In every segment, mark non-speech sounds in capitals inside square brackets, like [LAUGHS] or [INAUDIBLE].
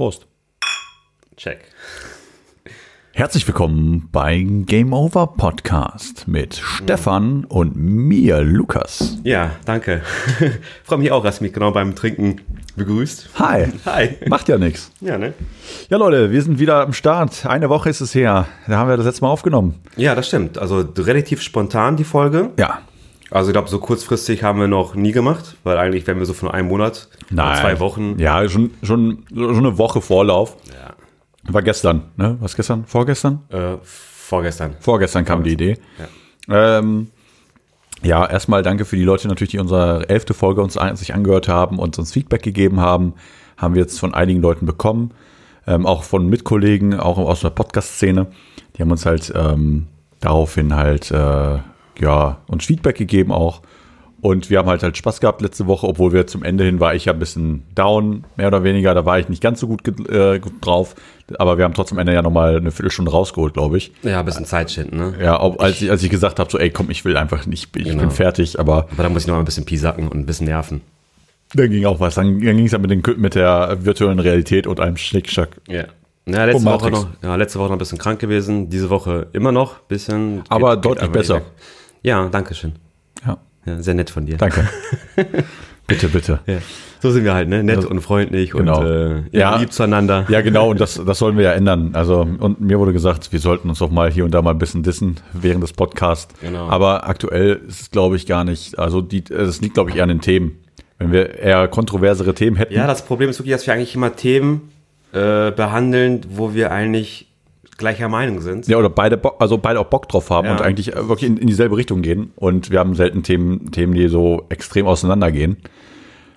Prost. Check. Herzlich willkommen beim Game Over Podcast mit Stefan und mir, Lukas. Ja, danke. [LAUGHS] Freue mich auch, dass du mich genau beim Trinken begrüßt. Hi. Hi. Macht ja nichts. Ja, ne? Ja, Leute, wir sind wieder am Start. Eine Woche ist es her. Da haben wir das letzte Mal aufgenommen. Ja, das stimmt. Also relativ spontan die Folge. Ja. Also ich glaube, so kurzfristig haben wir noch nie gemacht, weil eigentlich wären wir so von einem Monat, oder zwei Wochen. Ja, schon, schon, schon eine Woche Vorlauf. Ja. War gestern, ne? Was gestern? Vorgestern? Äh, vorgestern. Vorgestern kam die Idee. Ja. Ähm, ja, erstmal danke für die Leute natürlich, die unsere elfte Folge uns sich angehört haben und uns Feedback gegeben haben. Haben wir jetzt von einigen Leuten bekommen, ähm, auch von Mitkollegen, auch aus der Podcast-Szene. Die haben uns halt ähm, daraufhin halt äh, ja uns Feedback gegeben auch. Und wir haben halt halt Spaß gehabt letzte Woche, obwohl wir zum Ende hin war ich ja ein bisschen down, mehr oder weniger. Da war ich nicht ganz so gut, äh, gut drauf. Aber wir haben trotzdem am Ende ja nochmal eine Viertelstunde rausgeholt, glaube ich. Ja, ein bisschen Zeit schinden, ne? Ja, ob, als, ich, als ich gesagt habe, so, ey, komm, ich will einfach nicht, ich Genau. bin fertig, aber Aber da muss ich noch mal ein bisschen piesacken und ein bisschen nerven. dann ging auch was. Dann, dann ging es ja mit, den, mit der virtuellen Realität und einem Schnickschack. Ja. Ja, letzte Woche noch, ja, letzte Woche noch ein bisschen krank gewesen, diese Woche immer noch ein bisschen. Aber Geht- deutlich geht besser. weg. Ja, danke schön. Ja, Ja, sehr nett von dir. danke. [LAUGHS] bitte, bitte. Ja. So sind wir halt, ne? Nett und freundlich genau. und äh, Ja. lieb zueinander. Ja, genau, und das, das sollen wir ja ändern. Also, und mir wurde gesagt, wir sollten uns doch mal hier und da mal ein bisschen dissen während des Podcasts. Genau. Aber aktuell ist es, glaube ich, gar nicht, also es liegt, glaube ich, eher an den Themen. Wenn wir eher kontroversere Themen hätten. Ja, das Problem ist wirklich, dass wir eigentlich immer Themen äh, behandeln, wo wir eigentlich gleicher Meinung sind. Ja, oder beide, also beide auch Bock drauf haben Ja. und eigentlich äh, wirklich in, in dieselbe Richtung gehen. Und wir haben selten Themen, Themen, die so extrem auseinandergehen.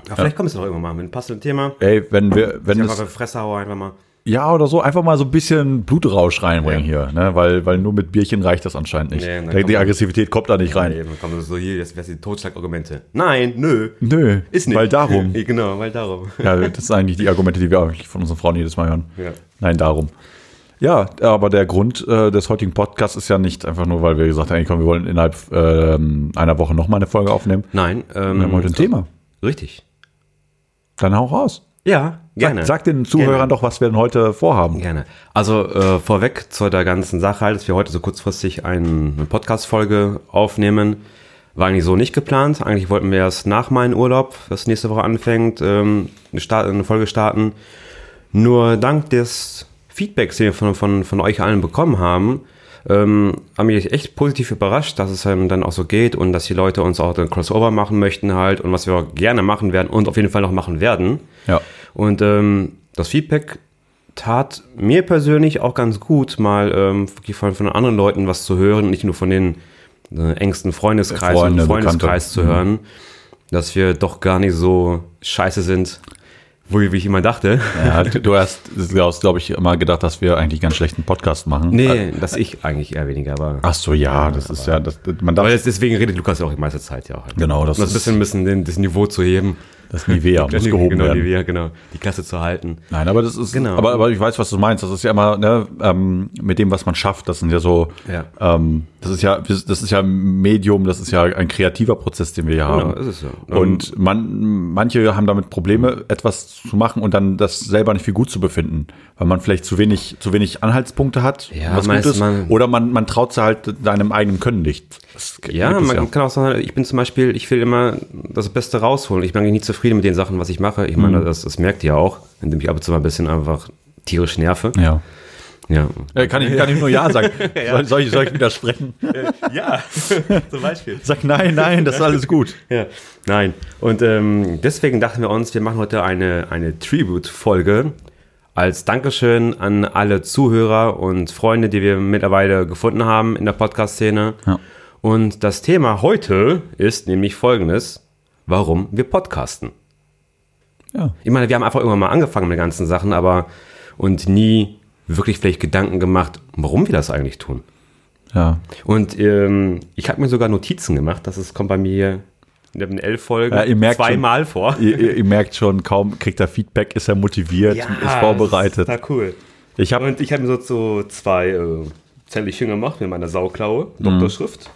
Aber vielleicht kommt es noch irgendwann mal mit einem passenden Thema. Ey, wenn wir, wenn Einfach es, auf die Fresse hauen, einfach mal. ja oder so, einfach mal so ein bisschen Blutrausch reinbringen hier, ne? Weil, weil nur mit Bierchen reicht das anscheinend nicht. Nee, die, kommt Aggressivität kommt da nicht rein. Nee, dann kommen so hier, jetzt wäre die Totschlagargumente. Nein, nö. Nö, Ist nicht. weil darum. Ja, [LAUGHS] genau, weil darum. ja, das sind eigentlich die Argumente, die wir eigentlich von unseren Frauen jedes Mal hören. Ja. Nein, darum. Ja, aber der Grund äh, des heutigen Podcasts ist ja nicht einfach nur, weil wir gesagt haben, komm, wir wollen innerhalb ähm, einer Woche nochmal eine Folge aufnehmen. Nein, ähm, Wir haben heute ein Thema. Richtig. Dann hau raus. Ja, gerne. Sag, sag den Zuhörern Gerne. doch, was wir denn heute vorhaben. Gerne. Also äh, vorweg zu der ganzen Sache halt, dass wir heute so kurzfristig ein, eine Podcast-Folge aufnehmen. War eigentlich so nicht geplant. Eigentlich wollten wir erst nach meinem Urlaub, das nächste Woche anfängt, ähm, eine, Start, eine Folge starten. Nur dank des Feedbacks, den wir von, von, von euch allen bekommen haben, ähm, haben mich echt positiv überrascht, dass es ähm, dann auch so geht und dass die Leute uns auch den Crossover machen möchten halt und was wir auch gerne machen werden und auf jeden Fall noch machen werden. Ja. Und ähm, das Feedback tat mir persönlich auch ganz gut, mal ähm, von, von anderen Leuten was zu hören, nicht nur von den äh, engsten Freundeskreis Freunde, und Freundeskreis Bekannte. zu hören, dass wir doch gar nicht so scheiße sind, wo ich, wie ich immer dachte. Ja, du hast, glaube ich, immer gedacht, dass wir eigentlich ganz schlechten Podcast machen. Nee, dass ich eigentlich eher weniger, aber. Ach so, ja, das ist ja, das, man darf Aber jetzt, deswegen redet Lukas ja auch die meiste Zeit ja auch. Halt. Genau, das um das ist- bisschen, ein bisschen den, das Niveau zu heben. das Nivea [LAUGHS] muss gehoben genau, werden. Ja, genau, die Klasse zu halten. Nein, aber das ist, Genau. aber, aber ich weiß, was du meinst. Das ist ja immer, ne, ähm, mit dem, was man schafft, das sind ja so, Ja. ähm, das ist ja, das ist ja ein Medium, das ist ja ein kreativer Prozess, den wir hier haben. Genau, ist es so. Und man, manche haben damit Probleme, etwas zu machen und dann das selber nicht für gut zu befinden, weil man vielleicht zu wenig, zu wenig Anhaltspunkte hat, Ja, was gut ist, man- oder man, man traut sich halt deinem eigenen Können nicht. Ja, man kann auch sagen, ich bin zum Beispiel, ich will immer das Beste rausholen. Ich bin eigentlich nicht zufrieden mit den Sachen, was ich mache. Ich Mhm. meine, das, das merkt ihr auch, indem ich ab und zu mal ein bisschen einfach tierisch nerve. Ja. Ja. Äh, Kann ich, kann ich nur Ja sagen. [LAUGHS] Soll, soll, ich, soll ich widersprechen? Ja, [LAUGHS] zum Beispiel. Sag nein, nein, das ist alles gut. Ja, nein. Und ähm, deswegen dachten wir uns, wir machen heute eine, eine Tribute-Folge als Dankeschön an alle Zuhörer und Freunde, die wir mittlerweile gefunden haben in der Podcast-Szene. Ja. Und das Thema heute ist nämlich folgendes: Warum wir podcasten. Ja. Ich meine, wir haben einfach irgendwann mal angefangen mit den ganzen Sachen, aber und nie wirklich vielleicht Gedanken gemacht, warum wir das eigentlich tun. Ja. Und ähm, ich habe mir sogar Notizen gemacht, das ist, kommt bei mir in den elf Folgen Ja, merkt schon- zweimal vor. Ihr, ihr, ihr merkt schon, kaum kriegt er Feedback, ist er motiviert, ist vorbereitet. Total cool. Ich habe Und ich habe mir so, so zwei äh, Zettelchen gemacht mit meiner Sauklaue, Doktorschrift.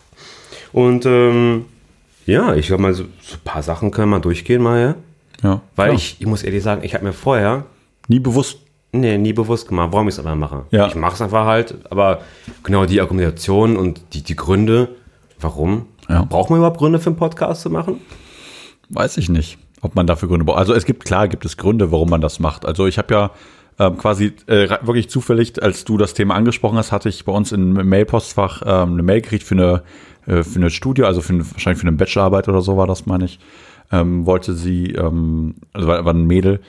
Und ähm, ja, ich glaube mal, so, so ein paar Sachen können wir mal durchgehen mal, ja. ja, Weil ich, ich muss ehrlich sagen, ich habe mir vorher nie bewusst Nee, nie bewusst gemacht, warum ich es aber mache. Ja. Ich mache es einfach halt, aber genau die Argumentation und die, die Gründe, warum? Ja. Braucht man überhaupt Gründe für einen Podcast zu machen? Weiß ich nicht, ob man dafür Gründe braucht. Also es gibt, klar gibt es Gründe, warum man das macht. Also ich habe ja ähm, quasi äh, wirklich zufällig, als du das Thema angesprochen hast, hatte ich bei uns im Mailpostfach ähm, eine Mail gekriegt für eine, äh, für eine Studie, also für wahrscheinlich für eine Bachelorarbeit oder so war das, meine ich. Ähm, wollte sie, ähm, also war, war ein Mädel,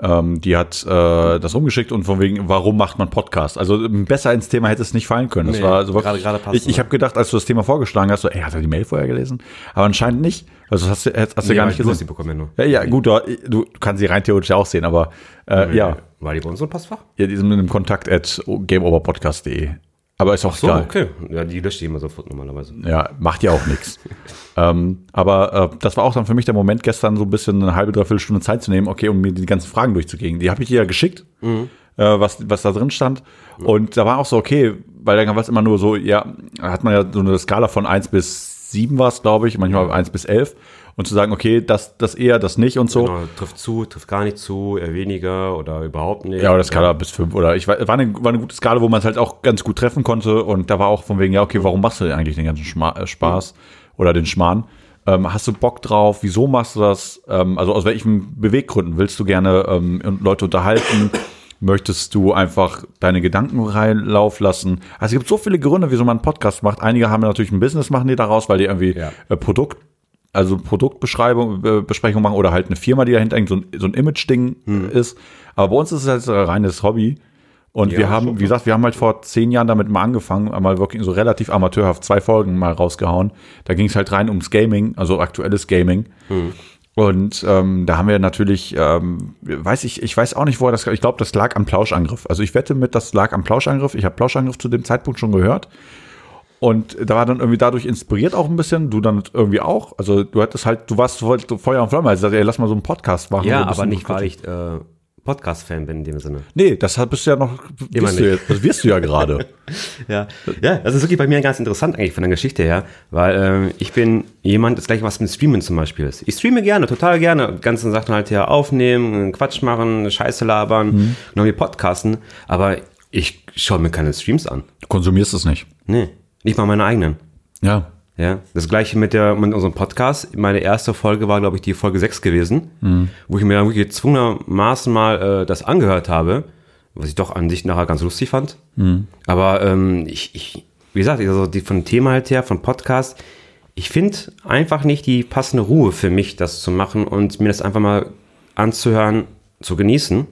ähm, die hat äh, das umgeschickt und von wegen, warum macht man Podcast? Also ähm, besser ins Thema hätte es nicht fallen können. Das Nee, war wirklich, gerade- gerade passt, ich, ich habe gedacht, als du das Thema vorgeschlagen hast, so, ey, hat er die Mail vorher gelesen? Aber anscheinend nicht. Also hast du, hast, hast du gar nicht du hast gesehen. die bekommen ja nur. Ja, ja, gut, du, du kannst sie rein theoretisch auch sehen, aber äh, ja, War die bei uns im Postfach? ja, die sind mit einem Kontakt at gameoverpodcast.de. Aber ist auch So, egal. okay. Ja, die löscht die immer sofort normalerweise. Ja, macht ja auch nichts. [LAUGHS] ähm, aber äh, das war auch dann für mich der Moment, gestern so ein bisschen eine halbe, dreiviertel Stunde Zeit zu nehmen, okay, um mir die ganzen Fragen durchzugehen. Die habe ich dir ja geschickt, äh, was, was da drin stand. Und da war auch so, okay, weil dann war es immer nur so, ja, da hat man ja so eine Skala von 1 bis 7 war es, glaube ich, manchmal 1 bis 11. Und zu sagen, okay, das, das eher, das nicht und so. Genau, trifft zu, trifft gar nicht zu, eher weniger oder überhaupt nicht. Ja, oder Skala bis fünf oder ich war, war, eine, war eine gute Skala, wo man es halt auch ganz gut treffen konnte und da war auch von wegen, ja, okay, warum machst du denn eigentlich den ganzen Schma äh, Spaß oder den Schmarrn? Ähm, hast du Bock drauf? Wieso machst du das? Ähm, also aus welchen Beweggründen willst du gerne ähm, Leute unterhalten? Möchtest du einfach deine Gedanken reinlaufen lassen? Also es gibt so viele Gründe, wieso man einen Podcast macht. Einige haben natürlich ein Business, machen die daraus, weil die irgendwie Ja. äh, Produkt, also Produktbeschreibung, äh, Besprechung machen oder halt eine Firma, die dahinter hängt, so ein, so ein Image-Ding Hm. ist. Aber bei uns ist es halt so ein reines Hobby. Und Ja, wir haben, wie gesagt, wir haben halt vor zehn Jahren damit mal angefangen, einmal wirklich so relativ amateurhaft zwei Folgen mal rausgehauen. Da ging es halt rein ums Gaming, also aktuelles Gaming. Hm. Und ähm, da haben wir natürlich, ähm, weiß ich, ich weiß auch nicht, woher das, ich glaube, das lag am Plauschangriff. Also ich wette mit, das lag am Plauschangriff. Ich habe Plauschangriff zu dem Zeitpunkt schon gehört. Und da war dann irgendwie dadurch inspiriert auch ein bisschen, du dann irgendwie auch. Also du hattest halt, du warst voll Feuer und Flamme, also ey, lass mal so einen Podcast machen. Ja, so aber nicht, weil ich äh, Podcast-Fan bin in dem Sinne. Nee, das bist du ja noch, Immer nicht. jetzt, das wirst du ja gerade. [LAUGHS] Ja, ja, das ist wirklich bei mir ganz interessant eigentlich von der Geschichte her, weil ähm, ich bin jemand, das gleiche was mit Streamen zum Beispiel ist. Ich streame gerne, total gerne, die ganzen Sachen halt hier aufnehmen, Quatsch machen, Scheiße labern, noch wie Podcasten, aber ich schaue mir keine Streams an. Du konsumierst es nicht. Nee, nicht mal meine eigenen. Ja. Ja, das gleiche mit, der, mit unserem Podcast. Meine erste Folge war, glaube ich, die Folge 6 gewesen, wo ich mir dann wirklich gezwungenermaßen mal äh, das angehört habe, was ich doch an sich nachher ganz lustig fand. Aber ähm, ich, ich, wie gesagt, also die, von dem Thema halt her, von Podcast, ich finde einfach nicht die passende Ruhe für mich, das zu machen und mir das einfach mal anzuhören, zu genießen.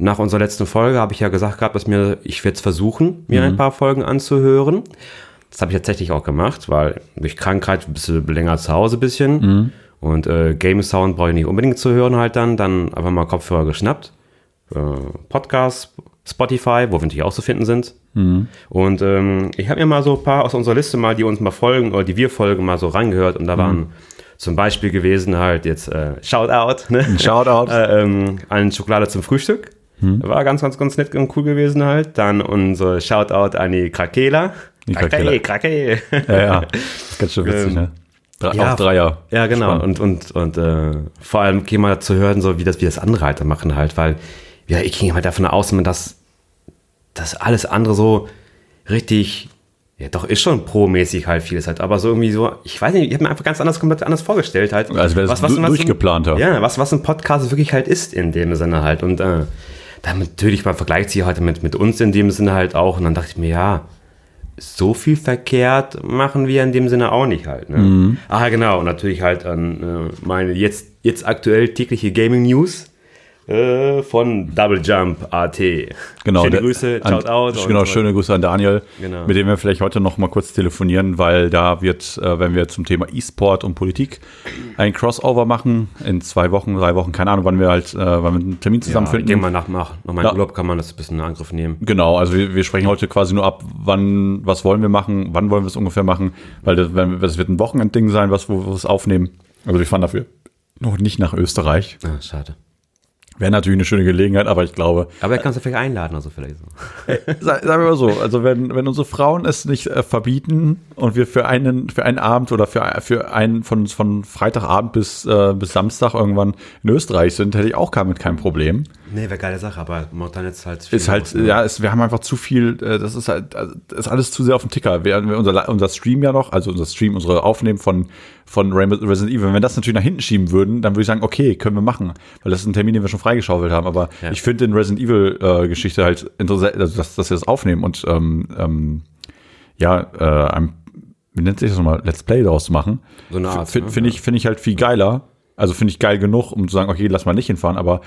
Nach unserer letzten Folge habe ich ja gesagt gehabt, dass mir, ich werde es versuchen, mir ein paar Folgen anzuhören. Das habe ich tatsächlich auch gemacht, weil durch Krankheit bist du länger zu Hause ein bisschen. Und äh, Game Sound brauche ich nicht unbedingt zu hören halt dann. Dann einfach mal Kopfhörer geschnappt. Äh, Podcast, Spotify, wo wir natürlich auch zu finden sind. Und ähm, ich habe mir mal so ein paar aus unserer Liste mal, die uns mal folgen oder die wir folgen, mal so reingehört. Und da waren zum Beispiel gewesen halt jetzt äh, Shoutout, ne? Shoutout. [LAUGHS] äh, ähm, an Schokolade zum Frühstück. War ganz, ganz, ganz nett und cool gewesen halt. Dann unser Shoutout an die Krakela. Die Krakela. Krakela. Ja, ja. Das ist ganz schön witzig, Ähm, ne? Drei, ja, auch Dreier. Ja, genau. Spannend. Und, und, und äh, vor allem gehen mal zu hören, so wie das, wie das andere halt machen halt, weil ja, ich ging halt davon aus, dass, dass alles andere so richtig, ja doch, ist schon pro-mäßig halt vieles halt, aber so irgendwie so, ich weiß nicht, ich habe mir einfach ganz anders, komplett anders vorgestellt halt. Als wäre das du- durchgeplanter. Ja, was, was ein Podcast wirklich halt ist in dem Sinne halt und äh, dann natürlich, man vergleicht sich halt mit, mit uns in dem Sinne halt auch und dann dachte ich mir, ja, so viel verkehrt machen wir in dem Sinne auch nicht halt. Ne? Mhm. Ah, genau. Und natürlich halt an äh, meine jetzt, jetzt aktuell tägliche Gaming News äh, von Double Jump AT. Genau, Schöne der- Grüße, an, shout out. Genau, schöne Grüße an Daniel, Genau. mit dem wir vielleicht heute noch mal kurz telefonieren, weil da wird, äh, wenn wir zum Thema E-Sport und Politik ein Crossover machen, in zwei Wochen, drei Wochen, keine Ahnung, wann wir halt, äh, wann wir einen Termin Ja, ich zusammenfinden. denke mal nach, nach, nach meinem Ja. Urlaub kann man das ein bisschen in Angriff nehmen. Genau, also wir, wir sprechen heute quasi nur ab, wann, was wollen wir machen, wann wollen wir es ungefähr machen, weil das, das wird ein Wochenendding sein, was wo wir es aufnehmen. Also wir fahren dafür noch nicht nach Österreich. Ah, schade. Wäre natürlich eine schöne Gelegenheit, aber ich glaube, Aber er kann es vielleicht einladen, also vielleicht so. Sa- Sagen wir mal so, also wenn, wenn unsere Frauen es nicht äh, verbieten und wir für einen, für einen Abend oder für, für einen von, von Freitagabend bis, äh, bis Samstag irgendwann in Österreich sind, hätte ich auch damit kein Problem. Nee, wäre geile Sache, aber momentan jetzt halt. Ist halt, los, ne? ja, ist, wir haben einfach zu viel, äh, das ist halt, also, das ist alles zu sehr auf dem Ticker. Wir unser, unser Stream ja noch, also unser Stream, unsere Aufnehmen von, von Rainbow- Resident Evil, wenn wir das natürlich nach hinten schieben würden, dann würde ich sagen, okay, können wir machen. Weil das ist ein Termin, den wir schon freigeschaufelt haben. Aber Ja. ich finde in Resident Evil äh, Geschichte halt interessant, also dass, dass wir das aufnehmen und ähm, ähm, ja, äh, ein, wie nennt sich das nochmal, Let's Play daraus zu machen. So eine Art, Finde ne? find ich, finde ich halt viel geiler. Also finde ich geil genug, um zu sagen, okay, lass mal nicht hinfahren, aber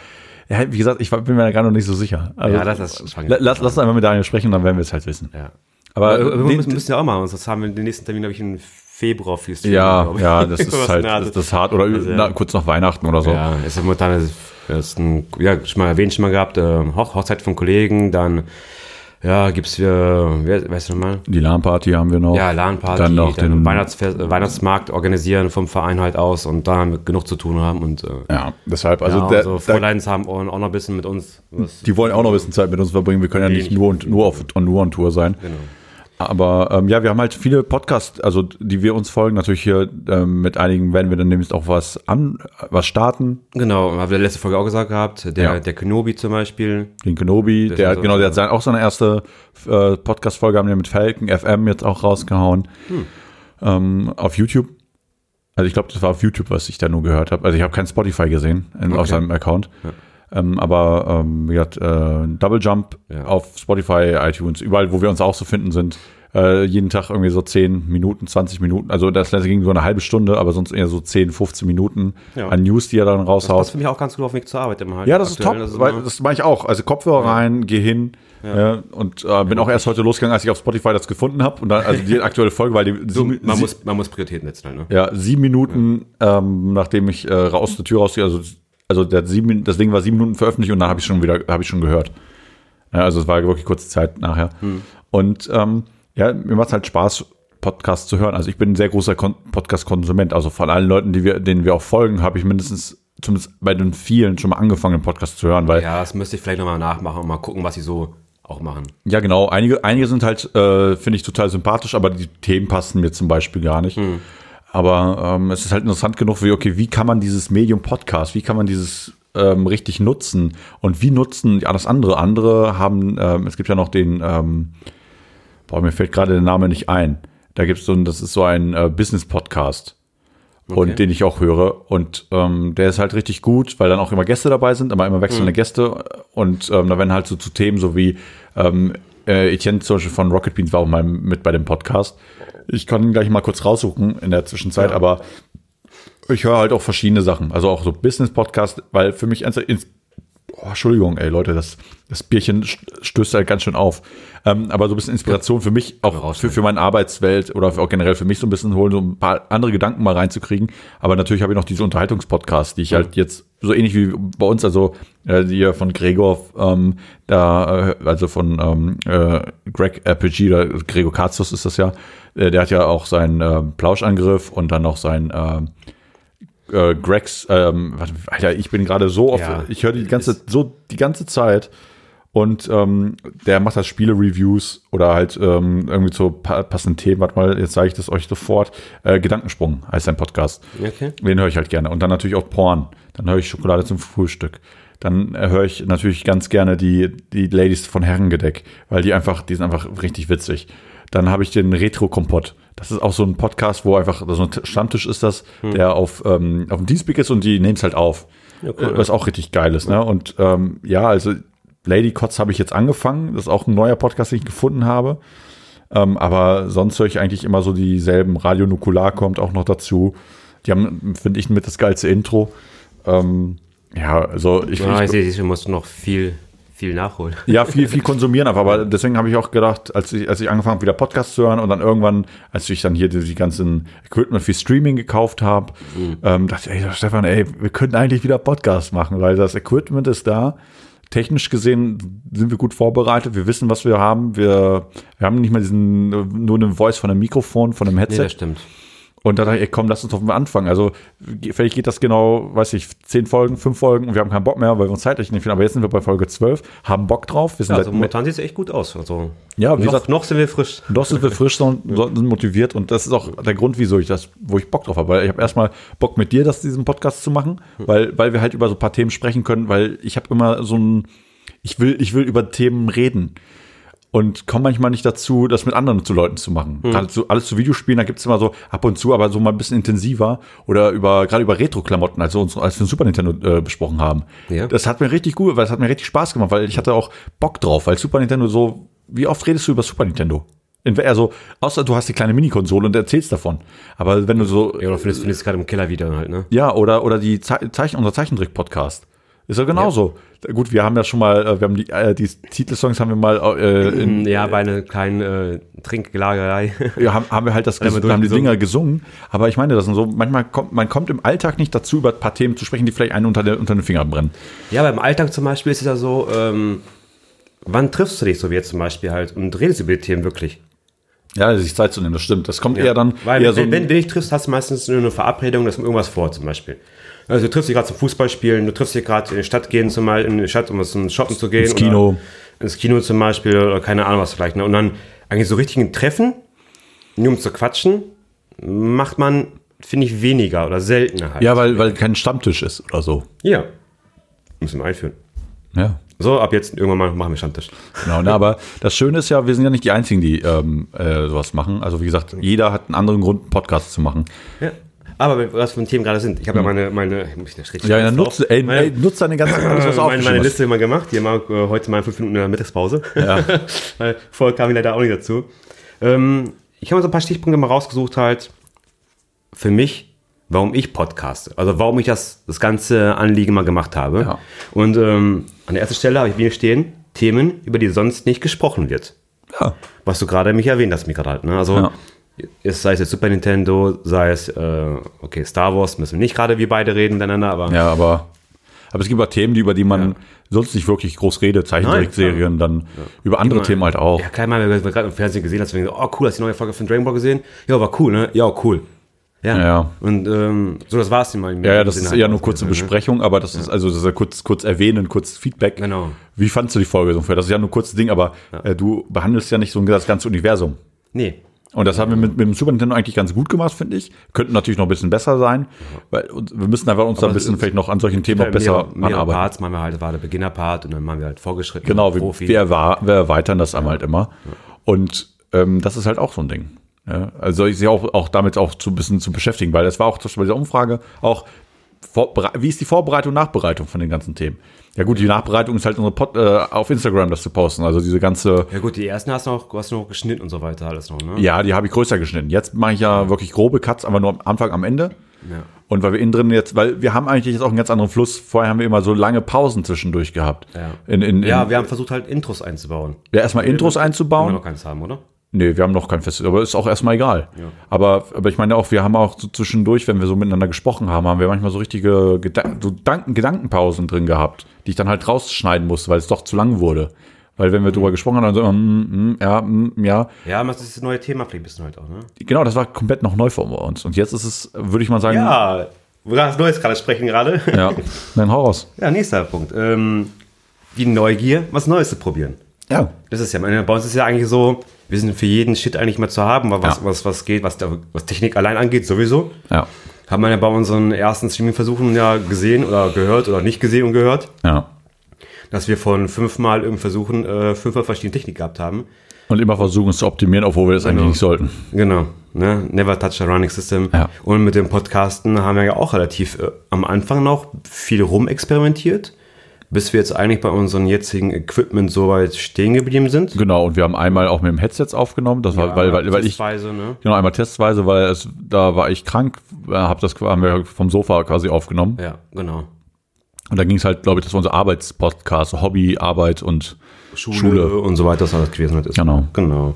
ja, wie gesagt, ich bin mir da gar noch nicht so sicher. Also, Ja, das- wir lass, lass uns einfach mit Daniel sprechen, dann werden wir es halt wissen. Ja. Aber Aber wir müssen, müssen ja auch machen, sonst haben wir den nächsten Termin, glaube ich, im Februar für Stream, ja, ja, das ist [LAUGHS] halt, in das, das ist hart oder Also, na, kurz nach Weihnachten oder so. Ja, es ist momentan ist, ist ein, ja, schon mal erwähnt, schon mal gehabt, äh, Hoch, Hochzeit von Kollegen, dann, ja, gibt's wir, wer, weißt du nochmal? Die LAN-Party haben wir noch. Ja, LAN-Party, Dann noch den, Weihnachtsfest, Weihnachtsmarkt organisieren vom Verein halt aus und da wir genug zu tun haben und, äh, ja, deshalb, also ja, der, so der, Fräuleins haben auch, noch ein bisschen mit uns was, die wollen auch noch ein bisschen Zeit mit uns verbringen. Wir können ja nicht nur, und, nur auf nur on Tour sein. genau. Aber ähm, ja, wir haben halt viele Podcasts, also die wir uns folgen. Natürlich hier ähm, mit einigen werden wir dann demnächst auch was an, was starten. Genau, haben wir letzte Folge auch gesagt gehabt, der, Ja. der Kenobi zum Beispiel, Den Kenobi, der ist hat genau, der hat sein, auch seine erste äh, Podcast-Folge haben wir mit Falcon FM jetzt auch rausgehauen Hm. ähm, auf YouTube. Also ich glaube, das war auf YouTube, was ich da nur gehört habe. Also ich habe kein Spotify gesehen in, auf Okay. seinem Account. Ähm, aber ähm, wie gesagt, äh, Double Jump Ja. auf Spotify, iTunes, überall, wo wir uns auch so finden sind. Äh, jeden Tag irgendwie so 10 Minuten, 20 Minuten. Also das letzte ging so eine halbe Stunde, aber sonst eher so 10, 15 Minuten Ja. an News, die er dann das raushaut. passt für mich auch ganz gut auf den Weg zur Arbeit immer halt. Ja, das ist top. Aktuell, weil, das mache ich auch. Also Kopfhörer rein, geh hin. Ja. und äh, bin auch erst heute losgegangen, als ich auf Spotify das gefunden habe. Und dann, also die [LAUGHS] aktuelle Folge, weil die so, sieben, man, sie- muss, man muss Prioritäten setzen halt, ne? ja, sieben Minuten, ähm, nachdem ich äh, raus der Tür rausgehe, also, also sieben, das Ding war sieben Minuten veröffentlicht und dann habe ich schon wieder, habe ich schon gehört. Ja, also es war wirklich kurze Zeit nachher. Und ähm, ja, mir macht es halt Spaß, Podcasts zu hören. Also ich bin ein sehr großer Kon Podcast-Konsument. Also von allen Leuten, die wir, denen wir auch folgen, habe ich mindestens zumindest bei den vielen schon mal angefangen, den Podcast zu hören, weil Ja, das müsste ich vielleicht nochmal nachmachen und mal gucken, was sie so auch machen. Ja, genau. Einige, einige sind halt, äh, finde ich, total sympathisch, aber die Themen passen mir zum Beispiel gar nicht. Aber ähm, es ist halt interessant genug, wie, okay, wie kann man dieses Medium Podcast, wie kann man dieses ähm, richtig nutzen und wie nutzen ja, das andere? Andere haben, ähm, es gibt ja noch den, ähm, boah, mir fällt gerade der Name nicht ein. Da gibt es so ein, das ist so ein äh, Business-Podcast. Und den ich auch höre. Und ähm, der ist halt richtig gut, weil dann auch immer Gäste dabei sind, aber immer wechselnde Gäste. Und ähm, da werden halt so zu Themen, so wie ähm, äh, Etienne zum Beispiel von Rocket Beans war auch mal mit bei dem Podcast. Ich kann ihn gleich mal kurz raussuchen in der Zwischenzeit, aber ich höre halt auch verschiedene Sachen. Also auch so Business-Podcast, weil für mich oh, Entschuldigung, ey Leute, das, das Bierchen st- stößt halt ganz schön auf. Ähm, aber so ein bisschen Inspiration für mich, auch für, für meine Arbeitswelt oder auch generell für mich so ein bisschen holen, so ein paar andere Gedanken mal reinzukriegen. Aber natürlich habe ich noch diese Unterhaltungspodcasts, die ich halt jetzt so ähnlich wie bei uns, also äh, die hier von Gregor, ähm, da, äh, also von ähm, äh, Greg RPG, oder Gregor Katzus ist das ja, äh, der hat ja auch seinen äh, Plauschangriff und dann noch sein äh, äh, Gregs, ähm, Alter, ich bin gerade so oft, Ja, ich höre die ganze, so die ganze Zeit und ähm, der macht das Spiele-Reviews oder halt ähm, irgendwie zu pa passenden Themen. Warte mal, jetzt sage ich das euch sofort. Äh, Gedankensprung heißt sein Podcast. Okay. Den höre ich halt gerne. Und dann natürlich auch Porn. Dann höre ich Schokolade zum Frühstück. Dann äh, höre ich natürlich ganz gerne die, die Ladies von Herrengedeck, weil die einfach, die sind einfach richtig witzig. Dann habe ich den Retro-Kompott. Das ist auch so ein Podcast, wo einfach so ein Stammtisch ist das, der auf, ähm, auf dem Dienstblick ist und die nehmen es halt auf. cool, Äh, Was auch richtig geil ist. Ne? Und ähm, ja, also Lady Kotz habe ich jetzt angefangen. Das ist auch ein neuer Podcast, den ich gefunden habe. Ähm, aber sonst höre ich eigentlich immer so dieselben. Radio Nukular kommt auch noch dazu. Die haben, finde ich, mit das geilste Intro. Ähm, ja, also ich, Ja, ich ich ich musst du noch viel, viel nachholen. ja, viel, viel konsumieren, aber, aber deswegen habe ich auch gedacht, als ich, als ich angefangen habe, wieder Podcasts zu hören und dann irgendwann, als ich dann hier die, die ganzen Equipment für Streaming gekauft habe, ähm, dachte ich, ey, Stefan, ey, wir könnten eigentlich wieder Podcasts machen, weil das Equipment ist da. Technisch gesehen sind wir gut vorbereitet, wir wissen, was wir haben. Wir, wir haben nicht mal diesen, nur eine Voice von einem Mikrofon, von einem Nee, Headset. das stimmt. Und dann dachte ich, komm, lass uns doch mal anfangen. Also, vielleicht geht das genau, weiß ich, zehn Folgen, fünf Folgen und wir haben keinen Bock mehr, weil wir uns zeitlich nicht finden. Aber jetzt sind wir bei Folge 12, haben Bock drauf. Wir sind Also seit- momentan sieht es echt gut aus. Also, Ja, wie noch, gesagt- noch sind wir frisch. Doch sind wir frisch und sind motiviert und das ist auch der Grund, wieso ich das, wo ich Bock drauf habe. Weil ich habe erstmal Bock mit dir, das diesen Podcast zu machen, weil, weil wir halt über so ein paar Themen sprechen können, weil ich habe immer so ein, ich will, ich will über Themen reden und komme manchmal nicht dazu, das mit anderen zu Leuten zu machen. Gerade so, alles zu Videospielen, da gibt's immer so ab und zu, aber so mal ein bisschen intensiver oder über gerade über Retro-Klamotten, als wir uns als wir den Super Nintendo äh, besprochen haben. Ja. Das hat mir richtig gut, weil es hat mir richtig Spaß gemacht, weil ich hatte auch Bock drauf, weil Super Nintendo so, wie oft redest du über Super Nintendo? In- Also, außer du hast die kleine Minikonsole und erzählst davon. Aber wenn du so, Ja, oder findest, findest du gerade im Keller wieder halt, ne? ja, oder, oder die Ze Zeichen, unser Zeichentrick-Podcast. Ist ja genauso. Gut, wir haben ja schon mal, äh, wir haben die, äh, die Titelsongs haben wir mal äh, in, Ja, bei einer kleinen äh, Trinkgelagerei. ja, haben, haben wir halt das Haben wir ges- haben die. Dinger gesungen. Aber ich meine, das sind so, manchmal kommt, man kommt im Alltag nicht dazu, über ein paar Themen zu sprechen, die vielleicht einen unter, der, unter den Fingern brennen. ja, aber im Alltag zum Beispiel ist es ja so, ähm, wann triffst du dich so wie jetzt zum Beispiel halt und redest über die Themen wirklich? Ja, sich Zeit zu nehmen, das stimmt. Das kommt eher dann, Weil eher so wenn, wenn du dich triffst, hast du meistens nur eine Verabredung, dass irgendwas vor zum Beispiel. Also du triffst dich gerade zum Fußballspielen, du triffst dich gerade in die Stadt gehen, zum Beispiel in die Stadt, um zum Shoppen zu gehen. Ins Kino. Ins Kino zum Beispiel oder keine Ahnung was vielleicht. Ne? Und dann eigentlich so richtigen Treffen, nur um zu quatschen, macht man, finde ich, weniger oder seltener halt. ja, weil, weil kein Stammtisch ist oder so. Ja. Müssen wir einführen. Ja. So, ab jetzt irgendwann mal machen wir Stammtisch. Genau, ne, aber das Schöne ist ja, wir sind ja nicht die Einzigen, die ähm, äh, sowas machen. Also wie gesagt, jeder hat einen anderen Grund, einen Podcast zu machen. Ja. Aber was für ein Themen gerade sind. Ich habe ja meine, meine, muss ich steht Hm. Ja, ja nutze, ey, Meine- ey, nutze deine ganze alles, was du meine, meine. Liste immer gemacht. Hier mal äh, heute mal fünf Minuten in der Mittagspause. Ja. [LAUGHS] Weil vorher kam ich leider auch nicht dazu. Ähm, ich habe so ein paar Stichpunkte mal rausgesucht, halt für mich, warum ich podcaste. Also warum ich das, das ganze Anliegen mal gemacht habe. Ja. Und ähm, an der ersten Stelle habe ich mir stehen, Themen, über die sonst nicht gesprochen wird. Ja. Was du gerade mich erwähnt hast, Mika halt. Ne? Also Ja. Es sei es jetzt Super Nintendo, sei es, äh, okay, Star Wars, müssen wir nicht gerade wir beide reden miteinander, aber ja, aber, aber es gibt auch Themen, die, über die man sonst nicht wirklich groß redet. Zeichentrickserien, dann über andere Themen halt auch. Ja, klar, mal, wir haben gerade im Fernsehen gesehen, wir so, oh cool, hast du die neue Folge von Dragon Ball gesehen? Ja, war cool, ne? Ja, cool. Ja. Ja. Und ähm, so, das war's mal. Ja, ja, das ist eher nur kurze ne? Besprechung, aber das ist also das ist ja kurz, kurz erwähnen, kurz Feedback. Genau. Wie fandst du die Folge so ungefähr? Das ist ja nur ein kurzes Ding, aber äh, du behandelst ja nicht so das ganze Universum. Nee. Und das haben wir mit, mit dem Super Nintendo eigentlich ganz gut gemacht, finde ich. Könnten natürlich noch ein bisschen besser sein, weil wir müssen einfach uns da ein bisschen vielleicht noch an solchen Themen noch besser mehrere, mehrere anarbeiten. Parts machen wir halt, war der Beginner-Part und dann machen wir halt fortgeschritten. Genau, wir, Profi. wir, wir erweitern das einmal halt immer. Und ähm, das ist halt auch so ein Ding. Ja, also ich sehe auch, auch damit auch zu ein bisschen zu beschäftigen, weil das war auch zum Beispiel bei dieser Umfrage auch, vorbere- wie ist die Vorbereitung und Nachbereitung von den ganzen Themen? Ja gut, die Nachbereitung ist halt unsere Pod, äh, auf Instagram das zu posten, also diese ganze, ja gut, die ersten hast du noch, hast du noch geschnitten und so weiter alles noch, ne? ja, die habe ich größer geschnitten. Jetzt mache ich ja wirklich grobe Cuts, aber nur am Anfang, am Ende. Ja. Und weil wir innen drin jetzt, weil wir haben eigentlich jetzt auch einen ganz anderen Fluss. Vorher haben wir immer so lange Pausen zwischendurch gehabt. Ja. In, in, in, Ja, wir haben versucht halt Intros einzubauen. ja erstmal Intros Wenn wir einzubauen. noch keins haben, oder? Nee, wir haben noch kein Festival, aber ist auch erstmal egal. Aber, aber ich meine auch, wir haben auch so zwischendurch, wenn wir so miteinander gesprochen haben, haben wir manchmal so richtige Gedan so Danken Gedankenpausen drin gehabt, die ich dann halt rausschneiden musste, weil es doch zu lang wurde. Weil wenn wir drüber gesprochen haben, dann so, mm, mm, ja, mm, ja. Ja, aber das ist das neue Thema vielleicht ein bisschen halt auch, ne? Genau, das war komplett noch neu für uns. Und jetzt ist es, würde ich mal sagen, Ja, wir das Neues gerade sprechen gerade. ja [LAUGHS] dann hau raus. Ja, nächster Punkt. Ähm, die Neugier, was Neues zu probieren. Ja. Das ist ja, bei uns ist ja eigentlich so, wir sind für jeden Shit eigentlich mal zu haben, was, Ja. was, was geht, was, was Technik allein angeht, sowieso. Ja. Haben wir ja bei unseren ersten Streaming-Versuchen ja gesehen oder gehört oder nicht gesehen und gehört, Ja. dass wir von fünfmal irgendeinem Versuchen äh, fünfmal verschiedene Technik gehabt haben. Und immer versuchen es zu optimieren, obwohl wir das eigentlich nicht sollten. Genau, ne? Never touch a running system. Ja. Und mit dem Podcasten haben wir ja auch relativ äh, am Anfang noch viel rumexperimentiert, bis wir jetzt eigentlich bei unserem jetzigen Equipment soweit stehen geblieben sind. Genau, und wir haben einmal auch mit dem Headset aufgenommen, das war, weil, weil, weil ich, Testweise, ne? genau, einmal testweise, weil es, da war ich krank, äh, hab das, haben wir vom Sofa quasi aufgenommen. Ja, genau. Und da ging es halt, glaube ich, das war unser Arbeitspodcast, Hobby, Arbeit und Schule, Schule. und so weiter, das alles gewesen hat. Ist. Genau. Genau.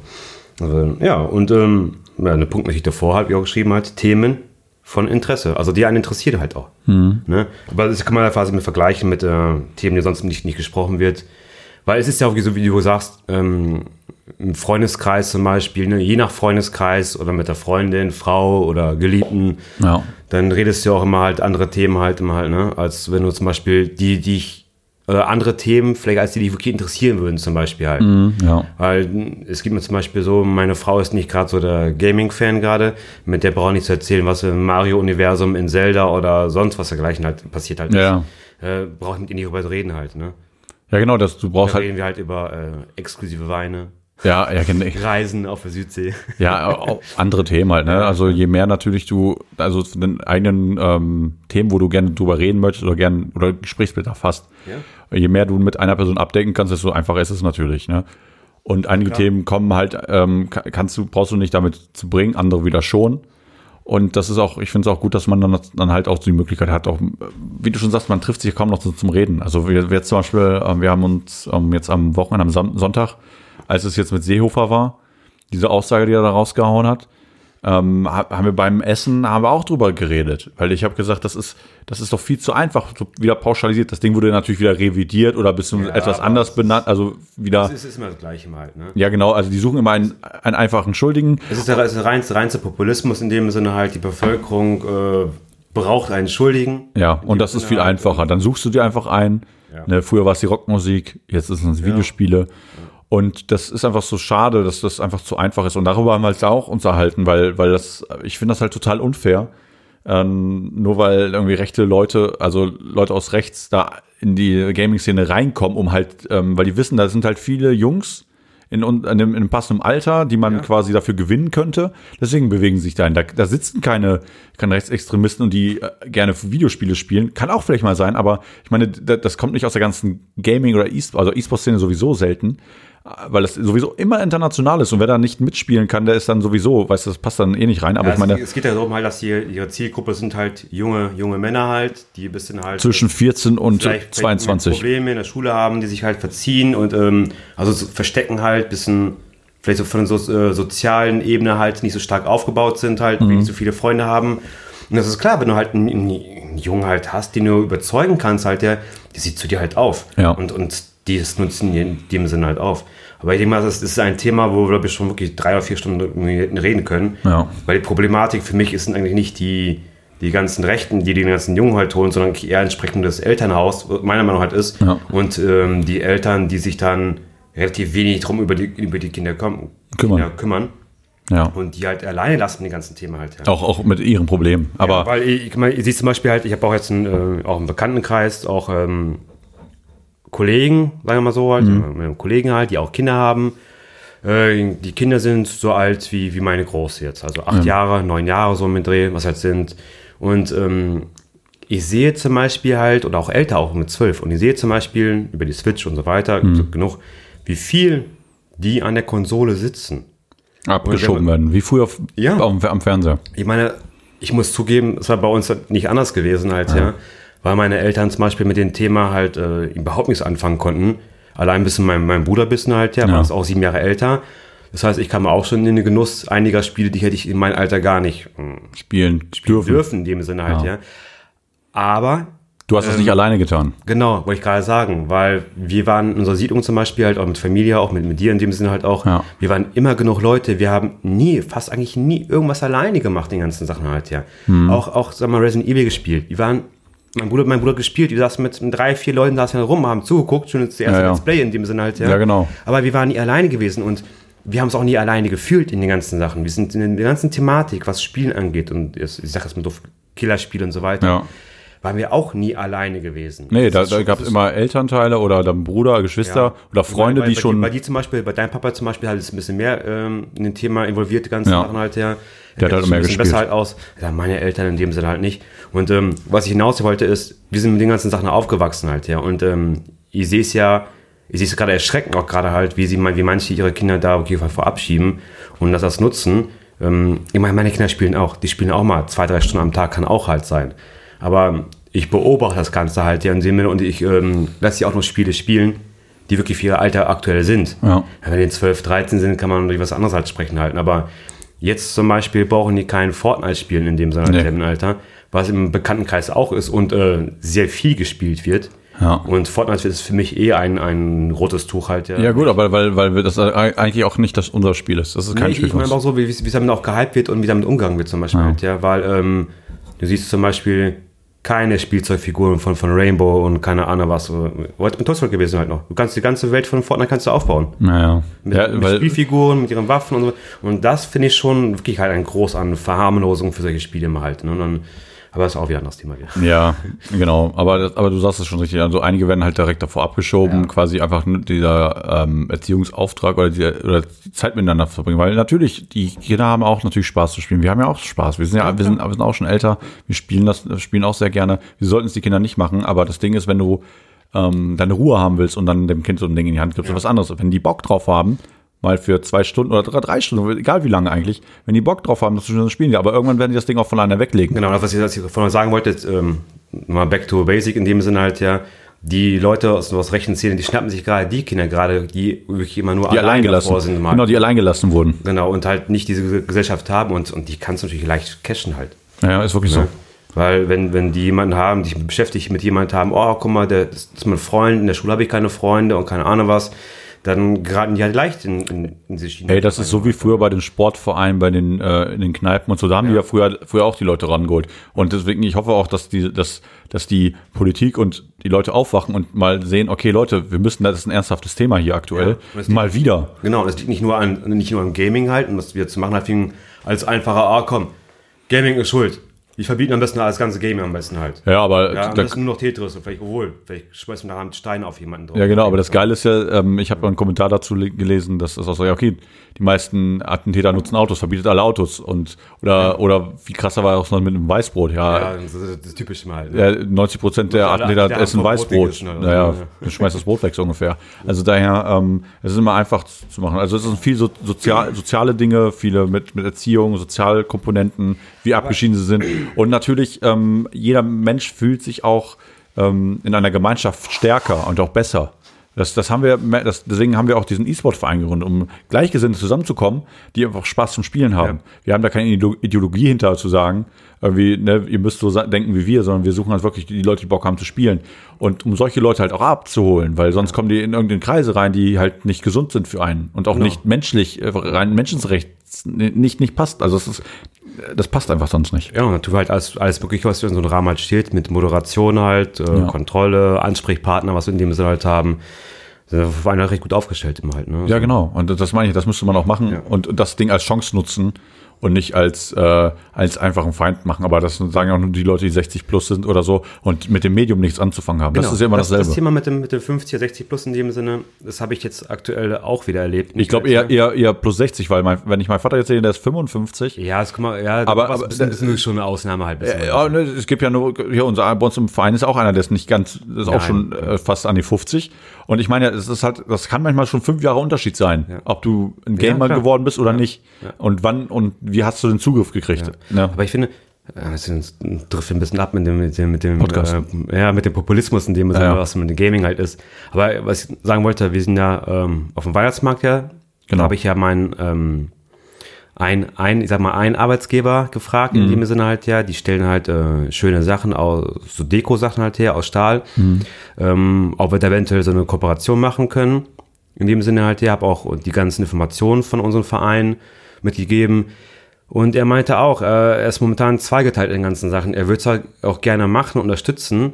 Also, ja, und ähm, ja, eine Punkt, die ich davor halt, wie auch geschrieben hat, Themen von Interesse. Also die einen interessieren halt auch. Mhm. Ne? Aber das kann man ja quasi mit vergleichen mit äh, Themen, die sonst nicht, nicht gesprochen wird. Weil es ist ja auch, wie, so, wie du sagst, ähm, im Freundeskreis zum Beispiel, ne, je nach Freundeskreis oder mit der Freundin, Frau oder Geliebten, Ja. dann redest du ja auch immer halt andere Themen halt immer halt, ne? Als wenn du zum Beispiel die, die ich, äh, andere Themen, vielleicht als die, die dich wirklich interessieren würden, zum Beispiel halt. Ja. Weil es gibt mir zum Beispiel so, meine Frau ist nicht gerade so der Gaming-Fan gerade, mit der brauche ich nicht zu erzählen, was im Mario-Universum, in Zelda oder sonst was dergleichen halt passiert halt. Ja. nicht. Äh, brauche ich mit ihr nicht drüber reden halt, ne? Ja, genau, das, du Da brauchst halt, reden wir halt über äh, exklusive Weine, ja, ja, genau. Reisen auf der Südsee. [LAUGHS] Ja, auch andere Themen halt, ne? Also je mehr natürlich du, also von den eigenen ähm, Themen, wo du gerne drüber reden möchtest oder gern oder Gesprächsbedarf hast, je mehr du mit einer Person abdecken kannst, desto einfacher ist es natürlich, ne? Und einige Themen kommen halt, ähm, ka- kannst du, brauchst du nicht damit zu bringen, andere wieder schon. Und das ist auch, ich finde es auch gut, dass man dann, dann halt auch die Möglichkeit hat, auch, wie du schon sagst, man trifft sich kaum noch so zum Reden. Also wir, wir jetzt zum Beispiel, ähm, wir haben uns ähm, jetzt am Wochenende, am Son- Sonntag, als es jetzt mit Seehofer war, diese Aussage, die er da rausgehauen hat, ähm, ha- haben wir beim Essen haben wir auch drüber geredet, weil ich habe gesagt, das ist das ist doch viel zu einfach, so wieder pauschalisiert. Das Ding wurde natürlich wieder revidiert oder bisschen Ja, etwas anders benannt, also wieder Es ist immer das Gleiche halt, ne? ja genau, also die suchen immer einen, einen einfachen Schuldigen. Es ist der, es ist reinste, reinste Populismus in dem Sinne halt, die Bevölkerung äh, braucht einen Schuldigen. Ja, und das ist Sinne viel halt. einfacher. Dann suchst du dir einfach ein. Ja. Ne, früher war es die Rockmusik, jetzt ist es Videospiele. Und das ist einfach so schade, dass das einfach zu einfach ist. Und darüber haben wir uns auch unterhalten, weil, weil das, ich finde das halt total unfair. Ähm, nur weil irgendwie rechte Leute, also Leute aus rechts da in die Gaming-Szene reinkommen, um halt, ähm, weil die wissen, da sind halt viele Jungs in, in, einem, in einem passenden Alter, die man quasi dafür gewinnen könnte. Deswegen bewegen sie sich dahin. Da, da sitzen keine, keine Rechtsextremisten und die äh, gerne Videospiele spielen. Kann auch vielleicht mal sein, aber ich meine, da, das kommt nicht aus der ganzen Gaming- oder E- also E-Sport-Szene sowieso selten, weil das sowieso immer international ist. Und wer da nicht mitspielen kann, der ist dann sowieso, weißt du, das passt dann eh nicht rein. Aber Ja, ich meine, es, es geht ja darum halt, dass die, ihre Zielgruppe sind halt junge, junge Männer halt, die ein bisschen halt zwischen 14 und vielleicht, vielleicht 22. Probleme in der Schule haben, die sich halt verziehen und ähm, also so verstecken halt, bisschen vielleicht so von der so, äh, sozialen Ebene halt nicht so stark aufgebaut sind halt, Mhm. nicht so viele Freunde haben. Und das ist klar, wenn du halt einen, einen Jungen halt hast, den du überzeugen kannst, halt, der, der sieht zu dir halt auf. Ja. Und, und die das nutzen in dem Sinne halt auf. Aber ich denke mal, das ist ein Thema, wo wir, glaube ich, schon wirklich drei oder vier Stunden reden können. Ja. Weil die Problematik für mich ist eigentlich nicht die, die ganzen Rechten, die den ganzen Jungen halt holen, sondern eher entsprechend das Elternhaus, meiner Meinung nach halt ist. Ja. Und ähm, die Eltern, die sich dann relativ wenig drum über die, über die Kinder kommen, Kümmern. Kinder kümmern. Ja. Und die halt alleine lassen, die ganzen Themen halt. Ja. Auch, auch mit ihren Problemen. Aber Ja, weil ich, ich, meine, ihr seht zum Beispiel halt, ich habe auch jetzt einen, äh, auch einen Bekanntenkreis, auch ähm, Kollegen, sagen wir mal so halt, äh, Kollegen halt, die auch Kinder haben. Äh, die Kinder sind so alt wie, wie meine Große jetzt, also acht Jahre, neun Jahre so mit Dreh, was halt sind. Und ähm, ich sehe zum Beispiel halt, oder auch älter, auch mit zwölf, und ich sehe zum Beispiel über die Switch und so weiter, so genug, wie viel die an der Konsole sitzen. abgeschoben werden. Wie früher auf, Ja. am, am Fernseher. Ich meine, ich muss zugeben, es war bei uns nicht anders gewesen halt, ja. Weil meine Eltern zum Beispiel mit dem Thema halt äh, überhaupt nichts anfangen konnten. Allein ein bisschen mein, mein Bruder bisschen halt, ja, Ja. war ist auch sieben Jahre älter. Das heißt, ich kam auch schon in den Genuss einiger Spiele, die hätte ich in meinem Alter gar nicht mh, Spielen, spielen dürfen. dürfen, in dem Sinne halt, Ja. ja. Aber Du hast es nicht alleine getan. Genau, wollte ich gerade sagen, weil wir waren in unserer Siedlung zum Beispiel halt auch mit Familie, auch mit, mit dir in dem Sinne halt auch. Ja. Wir waren immer genug Leute. Wir haben nie, fast eigentlich nie irgendwas alleine gemacht, den ganzen Sachen halt, ja. Hm. Auch, auch, sag mal, Resident Evil gespielt. Wir waren, mein Bruder, mein Bruder gespielt, wir saßen mit drei, vier Leuten, saßen rum, haben zugeguckt, schon das erste Ja, ja. Let's Play in dem Sinne halt, ja. Ja, genau. Aber wir waren nie alleine gewesen und wir haben es auch nie alleine gefühlt in den ganzen Sachen. Wir sind in der ganzen Thematik, was Spielen angeht und ich sage jetzt mal doof, Killerspiel und so weiter, Ja. waren wir auch nie alleine gewesen. Nee, Das da, da gab es immer Elternteile oder dann Bruder, Geschwister ja. oder Freunde, bei, die bei, schon. Bei dir zum Beispiel, bei deinem Papa zum Beispiel, halt ist ein bisschen mehr ähm, in dem Thema involviert, die ganzen Ja. Sachen halt, ja. Der hat halt bisschen gespielt. besser halt aus. Ja, meine Eltern in dem Sinne halt nicht. Und ähm, was ich hinaus wollte ist, wir sind mit den ganzen Sachen aufgewachsen halt, ja. Und ähm, ich sehe es ja, ich sehe es gerade erschreckend auch gerade halt, wie sie wie manche ihre Kinder da auf jeden Fall verabschieden und das das nutzen. Ähm, ich meine, meine Kinder spielen auch, die spielen auch mal zwei, drei Stunden am Tag, kann auch halt sein. Aber ich beobachte das Ganze halt ja in dem Sinne und ich ähm, lasse sie auch noch Spiele spielen, die wirklich für ihr Alter aktuell sind. Ja. Wenn die 12, 13 sind, kann man über was anderes halt sprechen halten. Aber jetzt zum Beispiel brauchen die keinen Fortnite spielen in dem Nee. selben Alter, was im Bekanntenkreis auch ist und äh, sehr viel gespielt wird. Ja. Und Fortnite ist für mich eh ein, ein rotes Tuch halt. Ja, gut, aber weil, weil das eigentlich auch nicht das unser Spiel ist. Das ist kein Nee, Spiel ich meine auch so, wie wie es damit auch gehypt wird und wie damit umgegangen wird zum Beispiel. Ja. Halt, ja, weil ähm, du siehst zum Beispiel keine Spielzeugfiguren von, von Rainbow und keine Ahnung was. Heute mit Toy Story gewesen halt noch. Du kannst die ganze Welt von Fortnite kannst du aufbauen. Naja. Mit, Ja, mit Spielfiguren, mit ihren Waffen und so. Und das finde ich schon wirklich halt ein Groß an Verharmlosung für solche Spiele immer halt. Ne? Und dann, aber das ist auch wieder ein anderes Thema. Wieder. ja, genau. Aber, das- aber du sagst es schon richtig. Also einige werden halt direkt davor abgeschoben, quasi einfach nur dieser ähm, Erziehungsauftrag oder, die, oder die Zeit miteinander zu verbringen. Weil natürlich, die Kinder haben auch natürlich Spaß zu spielen. Wir haben ja auch Spaß. Wir sind ja, wir sind, wir sind auch schon älter. Wir spielen das, spielen auch sehr gerne. Wir sollten es die Kinder nicht machen. Aber das Ding ist, wenn du ähm, deine Ruhe haben willst und dann dem Kind so ein Ding in die Hand gibst, ist was anderes. Wenn die Bock drauf haben, mal für zwei Stunden oder drei, Stunden, egal wie lange eigentlich, wenn die Bock drauf haben, das spielen, aber irgendwann werden die das Ding auch von alleine weglegen. Genau, das, was ich, was ich vorhin sagen wollte, ist, ähm, mal back to basic in dem Sinne halt ja, die Leute aus, aus rechten Szenen, die schnappen sich gerade die Kinder gerade, die wirklich immer nur Die allein davor sind. Genau, die alleingelassen wurden. Genau, und halt nicht diese Gesellschaft haben und, und die kannst du natürlich leicht cashen halt. Ja, ist wirklich so. Ne? Weil wenn, wenn die jemanden haben, die sich beschäftigt mit jemandem haben, oh, guck mal, der, das ist mein Freund, in der Schule habe ich keine Freunde und keine Ahnung was, dann geraten die halt leicht in, in, in Schiene. Ey, das ist so wie früher bei den Sportvereinen, bei den äh, in den Kneipen und so. Da haben die ja früher, früher auch die Leute rangeholt. Und deswegen, ich hoffe auch, dass die, dass, dass die Politik und die Leute aufwachen und mal sehen, okay, Leute, wir müssen, das ist ein ernsthaftes Thema hier aktuell. Ja, mal wieder. Genau, das liegt nicht nur an nicht nur am Gaming halt und was wir zu machen halt als einfacher, ah komm, Gaming ist schuld. Die verbieten am besten das ganze Gaming am besten halt. Ja, aber Ja, am da, besten nur noch Tetris und vielleicht, obwohl, vielleicht schmeißen wir da einen Stein auf jemanden drauf. Ja, genau, aber das Geile ist ja, ähm, ich habe einen Kommentar dazu le- gelesen, dass es auch so, ja, okay, die meisten Attentäter nutzen Autos, verbietet alle Autos und oder oder wie krasser war auch noch mit dem Weißbrot, ja. Ja, das ist das Typische mal halt. ne? Ja, 90 Prozent der Attentäter alle essen Weißbrot. gegessen oder so, Naja, ja. du schmeißt das Brot weg so ungefähr. Also daher, ähm, es ist immer einfach zu machen. Also es sind viel so, sozial, soziale Dinge, viele mit, mit Erziehung, Sozialkomponenten, wie abgeschieden sie sind. Und natürlich, ähm, jeder Mensch fühlt sich auch ähm, in einer Gemeinschaft stärker und auch besser. Das, das haben wir, das, deswegen haben wir auch diesen E-Sport-Verein gegründet, um Gleichgesinnte zusammenzukommen, die einfach Spaß zum Spielen haben. Ja. Wir haben da keine Ideo- Ideologie hinter zu sagen, irgendwie, ne, ihr müsst so denken wie wir, sondern wir suchen halt wirklich die Leute, die Bock haben zu spielen. Und um solche Leute halt auch abzuholen, weil sonst kommen die in irgendeine Kreise rein, die halt nicht gesund sind für einen und auch Genau. nicht menschlich, äh, rein menschenrechts nicht, nicht passt. Also es ist, das passt einfach sonst nicht. Ja, und wir halt alles, alles wirklich, was in so einem Rahmen halt steht, mit Moderation halt, äh, Ja. Kontrolle, Ansprechpartner, was wir in dem Sinne halt haben. Sind wir vor allem recht gut aufgestellt immer halt, ne? Ja, genau. Und das meine ich, das müsste man auch machen Ja. und das Ding als Chance nutzen und nicht als, äh, als einfachen Feind machen. Aber das sagen auch nur die Leute, die 60 plus sind oder so und mit dem Medium nichts anzufangen haben. Das ist ja immer das, dasselbe. Das Thema mit dem, mit dem 50er, 60 plus in dem Sinne, das habe ich jetzt aktuell auch wieder erlebt. ich glaube eher, eher, eher plus 60, weil mein, wenn ich meinen Vater jetzt sehe, der ist 55. Ja, das kann man, ja, Aber- aber- das ist schon eine Ausnahme halt. Äh, ja, ne, es gibt ja nur, hier unser, bei uns im Verein ist auch einer, der ist nicht ganz, ist auch Nein. schon äh, fast an die 50. Und ich meine, es ist halt, das kann manchmal schon fünf Jahre Unterschied sein, Ja. ob du ein Gamer klar. geworden bist oder nicht. Und wann und wie hast du den Zugriff gekriegt? Aber ich finde, äh, das trifft ein bisschen ab mit dem, mit dem, mit dem Podcast. Äh, ja, mit dem Populismus, in dem Sinne, Ja. was mit dem Gaming halt ist. Aber was ich sagen wollte, wir sind ja ähm, auf dem Weihnachtsmarkt ja. Genau. Da habe ich ja meinen ähm, ein, ein, ich sag mal, ein Arbeitsgeber gefragt, in dem Sinne halt ja, die stellen halt äh, schöne Sachen aus, so Deko-Sachen halt her, aus Stahl, ähm, ob wir da eventuell so eine Kooperation machen können. In dem Sinne halt ja, habe auch die ganzen Informationen von unserem Verein mitgegeben. Und er meinte auch, äh, er ist momentan zweigeteilt in den ganzen Sachen. Er würde zwar auch gerne machen, unterstützen,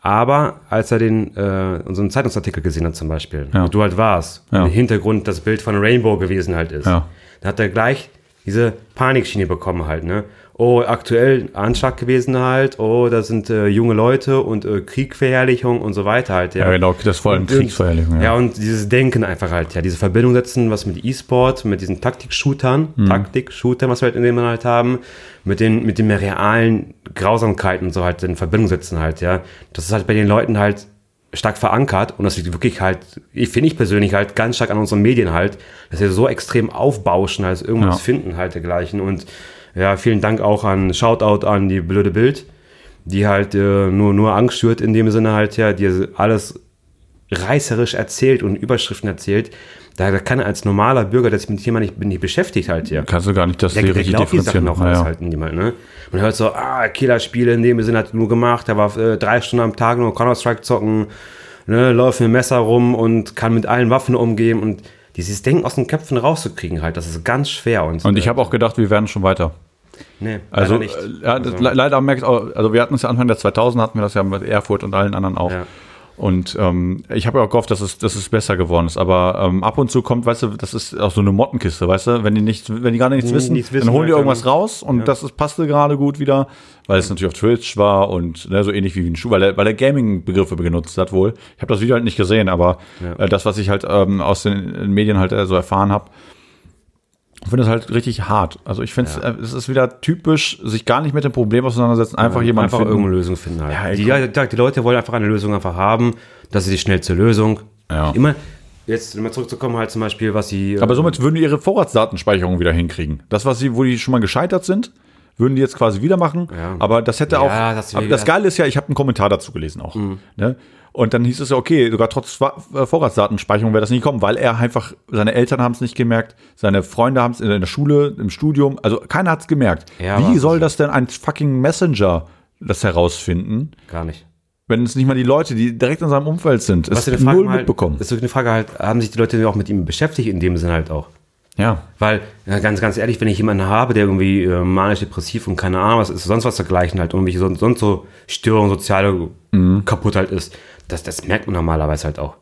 aber als er den äh, unseren Zeitungsartikel gesehen hat zum Beispiel, Ja. wo du halt warst, Ja. im Hintergrund das Bild von Rainbow gewesen halt ist, Ja. da hat er gleich diese Panikschiene bekommen halt, ne? Oh, aktuell Anschlag gewesen halt, oh, da sind äh, junge Leute und äh, Kriegverherrlichung und so weiter halt, ja. Ja, genau, das vor allem Kriegsverherrlichung. Ja. Ja. und dieses Denken einfach halt, ja, diese Verbindung setzen, was mit E-Sport, mit diesen Taktik-Shootern, Mhm. Taktik-Shootern, was wir halt in dem halt haben, mit den, mit den realen Grausamkeiten und so halt in Verbindung setzen halt, ja. Das ist halt bei den Leuten halt stark verankert und das liegt wirklich halt, ich finde ich persönlich halt ganz stark an unseren Medien halt, dass wir so extrem aufbauschen, als irgendwas Ja. finden halt dergleichen und ja, vielen Dank auch an, Shoutout an die blöde Bild, die halt äh, nur, nur Angst schürt in dem Sinne halt, ja, die alles reißerisch erzählt und Überschriften erzählt. Da, kann als normaler Bürger, der sich mit dem Thema nicht, nicht beschäftigt, halt ja. Kannst du gar nicht das Der, die der richtig glaubt die Sachen differenzieren. auch Ja, halt niemand, ne? Man hört so, ah, Killerspiele in dem Sinn hat nur gemacht, er war äh, drei Stunden am Tag nur Counter-Strike zocken, ne, läuft mit dem Messer rum und kann mit allen Waffen umgehen und dieses Denken aus den Köpfen rauszukriegen halt, das ist ganz schwer. Und, Und ich äh, habe auch gedacht, wir werden schon weiter. nee, Also, leider nicht. äh, Also, le- leider merkt auch, also wir hatten es ja Anfang der 2000 hatten wir das ja mit Erfurt und allen anderen auch. Ja. Und ähm, ich habe ja auch gehofft, dass es, dass es besser geworden ist. Aber ähm, ab und zu kommt, weißt du, das ist auch so eine Mottenkiste, weißt du, wenn die nicht, wenn die gerade nichts Nichts wissen, wissen, dann holen die irgendwas dann- raus und das ist, passte gerade gut wieder, weil es natürlich auf Twitch war und ne, so ähnlich wie ein Schuh, weil er, weil er Gaming-Begriffe benutzt hat wohl. Ich habe das Video halt nicht gesehen, aber Ja. äh, das, was ich halt ähm, aus den Medien halt äh, so erfahren habe, finde es halt richtig hart. Also ich finde Ja. äh, es ist wieder typisch, sich gar nicht mit dem Problem auseinandersetzen, einfach jemand einfach finden. irgendeine Lösung finden halt. Ja, die, die, die Leute wollen einfach eine Lösung einfach haben, das ist die schnellste Lösung. Ja. Immer, jetzt mal zurückzukommen halt zum Beispiel, was sie... Aber somit würden die ihre Vorratsdatenspeicherung wieder hinkriegen. Das, was sie, wo die schon mal gescheitert sind, würden die jetzt quasi wieder machen. Ja. Aber das hätte Ja, auch. das- aber das Geile ist ja, ich habe einen Kommentar dazu gelesen auch. Ne? Und dann hieß es ja, okay, sogar trotz äh, Vorratsdatenspeicherung wäre das nicht gekommen, weil er einfach, seine Eltern haben es nicht gemerkt, seine Freunde haben es in der Schule, im Studium, also keiner hat es gemerkt. Ja, Wie soll das denn ein fucking Messenger das herausfinden, Gar nicht. wenn es nicht mal die Leute, die direkt in seinem Umfeld sind, es Was Frage null halt, mitbekommen? ist so eine Frage halt, haben sich die Leute auch mit ihm beschäftigt in dem Sinne halt auch? Ja. Weil, ganz, ganz ehrlich, wenn ich jemanden habe, der irgendwie äh, manisch depressiv und keine Ahnung, was ist, sonst was dergleichen halt, irgendwelche sonst, sonst so Störungen, soziale kaputt halt ist, das, das merkt man normalerweise halt auch.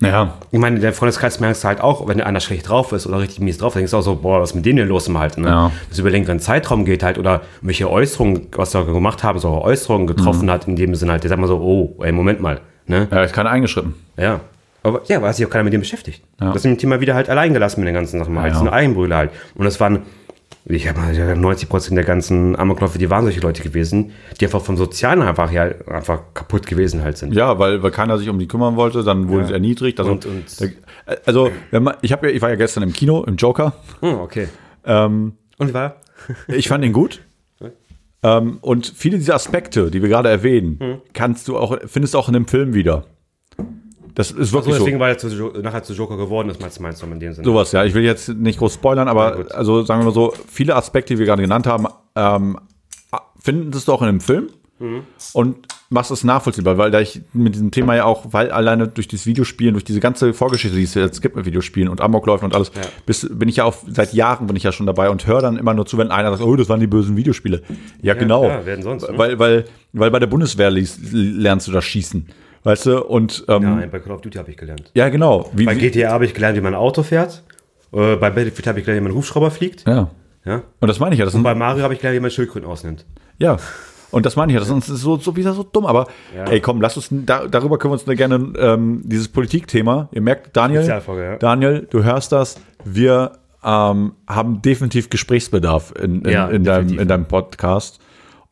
Ja. Ich meine, der Freundeskreis merkst du halt auch, wenn einer schlecht drauf ist oder richtig mies drauf, dann denkst du auch so, boah, was ist mit dem denn los im halt, ne? Ja. Das über längeren Zeitraum geht halt oder welche Äußerungen, was er gemacht haben, so Äußerungen getroffen hat, in dem Sinne halt, der sagt mal so, oh, ey, Moment mal, ne? Ja, ist keiner eingeschritten. Ja. Aber ja, weil sich auch keiner mit dem beschäftigt. Ja. Das ist im Thema wieder halt allein gelassen mit den ganzen Sachen. Halt. Ja. Sind Eigenbrüder halt. Und das waren, ich habe mal ja, 90 Prozent der ganzen Amokläufe, die waren solche Leute gewesen, die einfach vom Sozialen einfach ja einfach kaputt gewesen halt sind. Ja, weil, weil keiner sich um die kümmern wollte, dann wurden Ja. sie erniedrigt. Also, Und- und- also wenn man, ich, hab ja, ich war ja gestern im Kino, im Joker. Hm, okay. Ähm, Und wie war? ich fand ihn gut. [LAUGHS] Ähm, und viele dieser Aspekte, die wir gerade erwähnen, Hm. kannst du auch, findest du auch in dem Film wieder. Das ist So, wirklich so. deswegen, weil er zu, nachher zu Joker geworden ist, meinst, meinst du in dem Sinne? Sowas, ja. Ich will jetzt nicht groß spoilern, Ja, aber gut. also sagen wir mal so, viele Aspekte, die wir gerade genannt haben, ähm, findest du auch in dem Film Mhm. und machst es nachvollziehbar, weil da ich mit diesem Thema ja auch, weil alleine durch dieses Videospielen, durch diese ganze Vorgeschichte, die es jetzt gibt mit Videospielen und Amokläufen und alles, Ja. bis, bin ich ja auch seit Jahren bin ich ja schon dabei und höre dann immer nur zu, wenn einer sagt, oh, das waren die bösen Videospiele. Ja, genau. klar, werden sonst, ne? Weil, weil, weil bei der Bundeswehr lernst du das Schießen. Weißt du? Und ähm, Ja, ja, bei Call of Duty habe ich gelernt. genau. Wie, Bei wie, GTA habe ich gelernt, wie man ein Auto fährt. Äh, bei Battlefield habe ich gelernt, wie man einen Hubschrauber fliegt. ja. Ja. Und das meine ich ja. Das sind, Bei Mario habe ich gelernt, wie man Schildkröten ausnimmt. Ja. Und das meine ich ja, das ist so, so wieder so dumm. Aber Ja. ey, komm, lass uns da, darüber können wir uns gerne ähm, dieses Politikthema. Ihr merkt, Daniel, ja. Daniel, du hörst das. Wir ähm, haben definitiv Gesprächsbedarf in, in, Ja, in, deinem, definitiv. in deinem Podcast.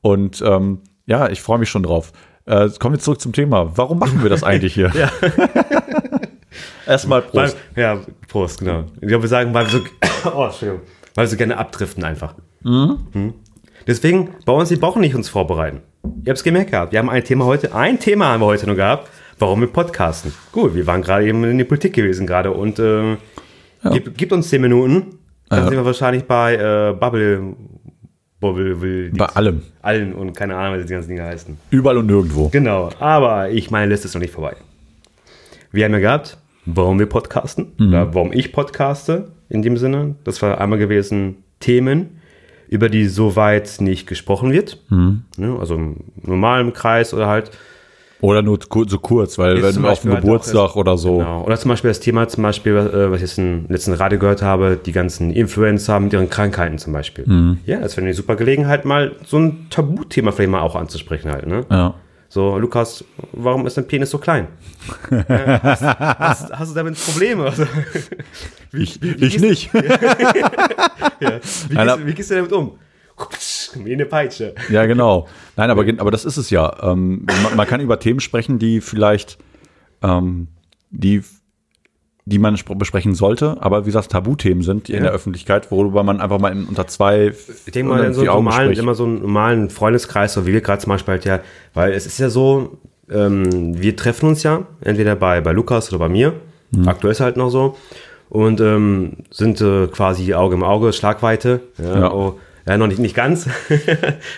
Und ähm, ja, ich freue mich schon drauf. Äh, kommen wir zurück zum Thema. Warum machen wir das eigentlich hier? [LAUGHS] ja. [LAUGHS] Erstmal Weil, Prost. ja, Prost, genau. Ich glaube, wir sagen, weil wir so, [COUGHS] oh, weil wir so gerne abdriften einfach. Mhm. Deswegen, bei uns, wir brauchen nicht uns vorbereiten. Ihr habt es gemerkt gehabt. Wir haben ein Thema heute, ein Thema haben wir heute nur gehabt. Warum wir podcasten? Gut, wir waren gerade eben in der Politik gewesen gerade und äh, gib, gibt uns 10 Minuten, dann Ja. sind wir wahrscheinlich bei äh, Bubble, Bubble, will, Bei allem. allen und keine Ahnung, was die ganzen Dinge heißen. Überall und nirgendwo. Genau, aber ich, meine Liste ist noch nicht vorbei. Wir haben ja gehabt, warum wir podcasten, oder warum ich podcaste, in dem Sinne. Das war einmal gewesen Themen, über die soweit nicht gesprochen wird. Ne, also im normalen Kreis oder halt. Oder nur so kurz, weil wenn auf dem halt Geburtstag jetzt- oder so. Genau. Oder zum Beispiel das Thema, zum Beispiel, äh, was ich jetzt im letzten Radio gehört habe, die ganzen Influencer mit ihren Krankheiten zum Beispiel. Ja, das wäre eine super Gelegenheit, mal so ein Tabuthema vielleicht mal auch anzusprechen halt. Ne? Ja. So, Lukas, warum ist dein Penis so klein? [LAUGHS] Hast, hast, hast du damit Probleme? Also, wie, Ich, ich nicht. [LAUGHS] ja, wie, gehst, wie gehst du damit um? Wie eine Peitsche. Ja, genau. Nein, aber, aber das ist es ja. Ähm, man, man kann über Themen sprechen, die vielleicht, ähm, die, die man spr- besprechen sollte, aber wie gesagt, Tabuthemen sind in Ja. der Öffentlichkeit, worüber man einfach mal in, unter zwei Ich denke mal, in so einem normalen, spricht. immer so einen normalen Freundeskreis, so wie wir gerade zum Beispiel halt ja, weil es ist ja so, ähm, wir treffen uns ja, entweder bei, bei Lukas oder bei mir. Aktuell ist halt noch so. Und ähm, sind äh, quasi Auge im Auge, Schlagweite. Ja, Ja. Oh, ja noch nicht, nicht ganz. [LAUGHS]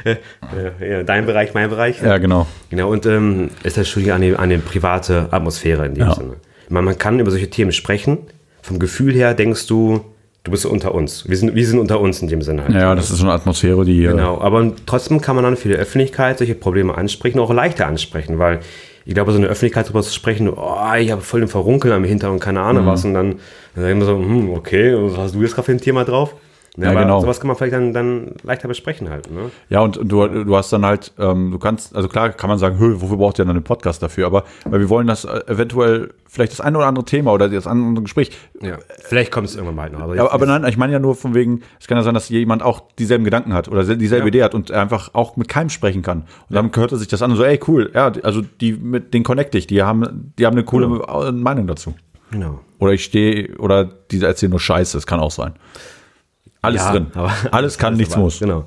Äh, ja, dein Bereich, mein Bereich. Ja, genau. Genau, und ähm, ist das schon an die, an die private Atmosphäre in dem Ja. Sinne. Ich meine, man kann über solche Themen sprechen. Vom Gefühl her denkst du, du bist unter uns. Wir sind, wir sind unter uns in dem Sinne halt. Ja, das ist so eine Atmosphäre, die. äh, Genau, aber trotzdem kann man dann für die Öffentlichkeit solche Probleme ansprechen, auch leichter ansprechen, weil ich glaube, so eine Öffentlichkeit darüber zu sprechen, oh, ich habe voll den Verrunkeln am Hintern und keine Mhm. Ahnung was, und dann, dann sagen wir so, hm, okay, was hast du jetzt gerade für ein Thema drauf? Ja, aber genau. sowas kann man vielleicht dann, dann leichter besprechen halt. Ne? Ja, und du, du hast dann halt, ähm, du kannst, also klar kann man sagen, Hö, wofür braucht ihr dann einen Podcast dafür? Aber weil wir wollen das äh, eventuell vielleicht das eine oder andere Thema oder das andere Gespräch. Ja. Vielleicht kommt es irgendwann mal noch. Aber, Ja, aber nein, ich meine ja nur von wegen, es kann ja sein, dass jemand auch dieselben Gedanken hat oder dieselbe Ja. Idee hat und einfach auch mit keinem sprechen kann. Und dann hört er sich das an und so, ey, cool, ja, also die mit den connecte ich, die haben, die haben eine coole äh, Meinung dazu. Genau. Oder ich stehe, oder die erzählen nur Scheiße, das kann auch sein. Alles Ja, drin. [LAUGHS] aber- Alles kann, nichts aber- muss. Genau.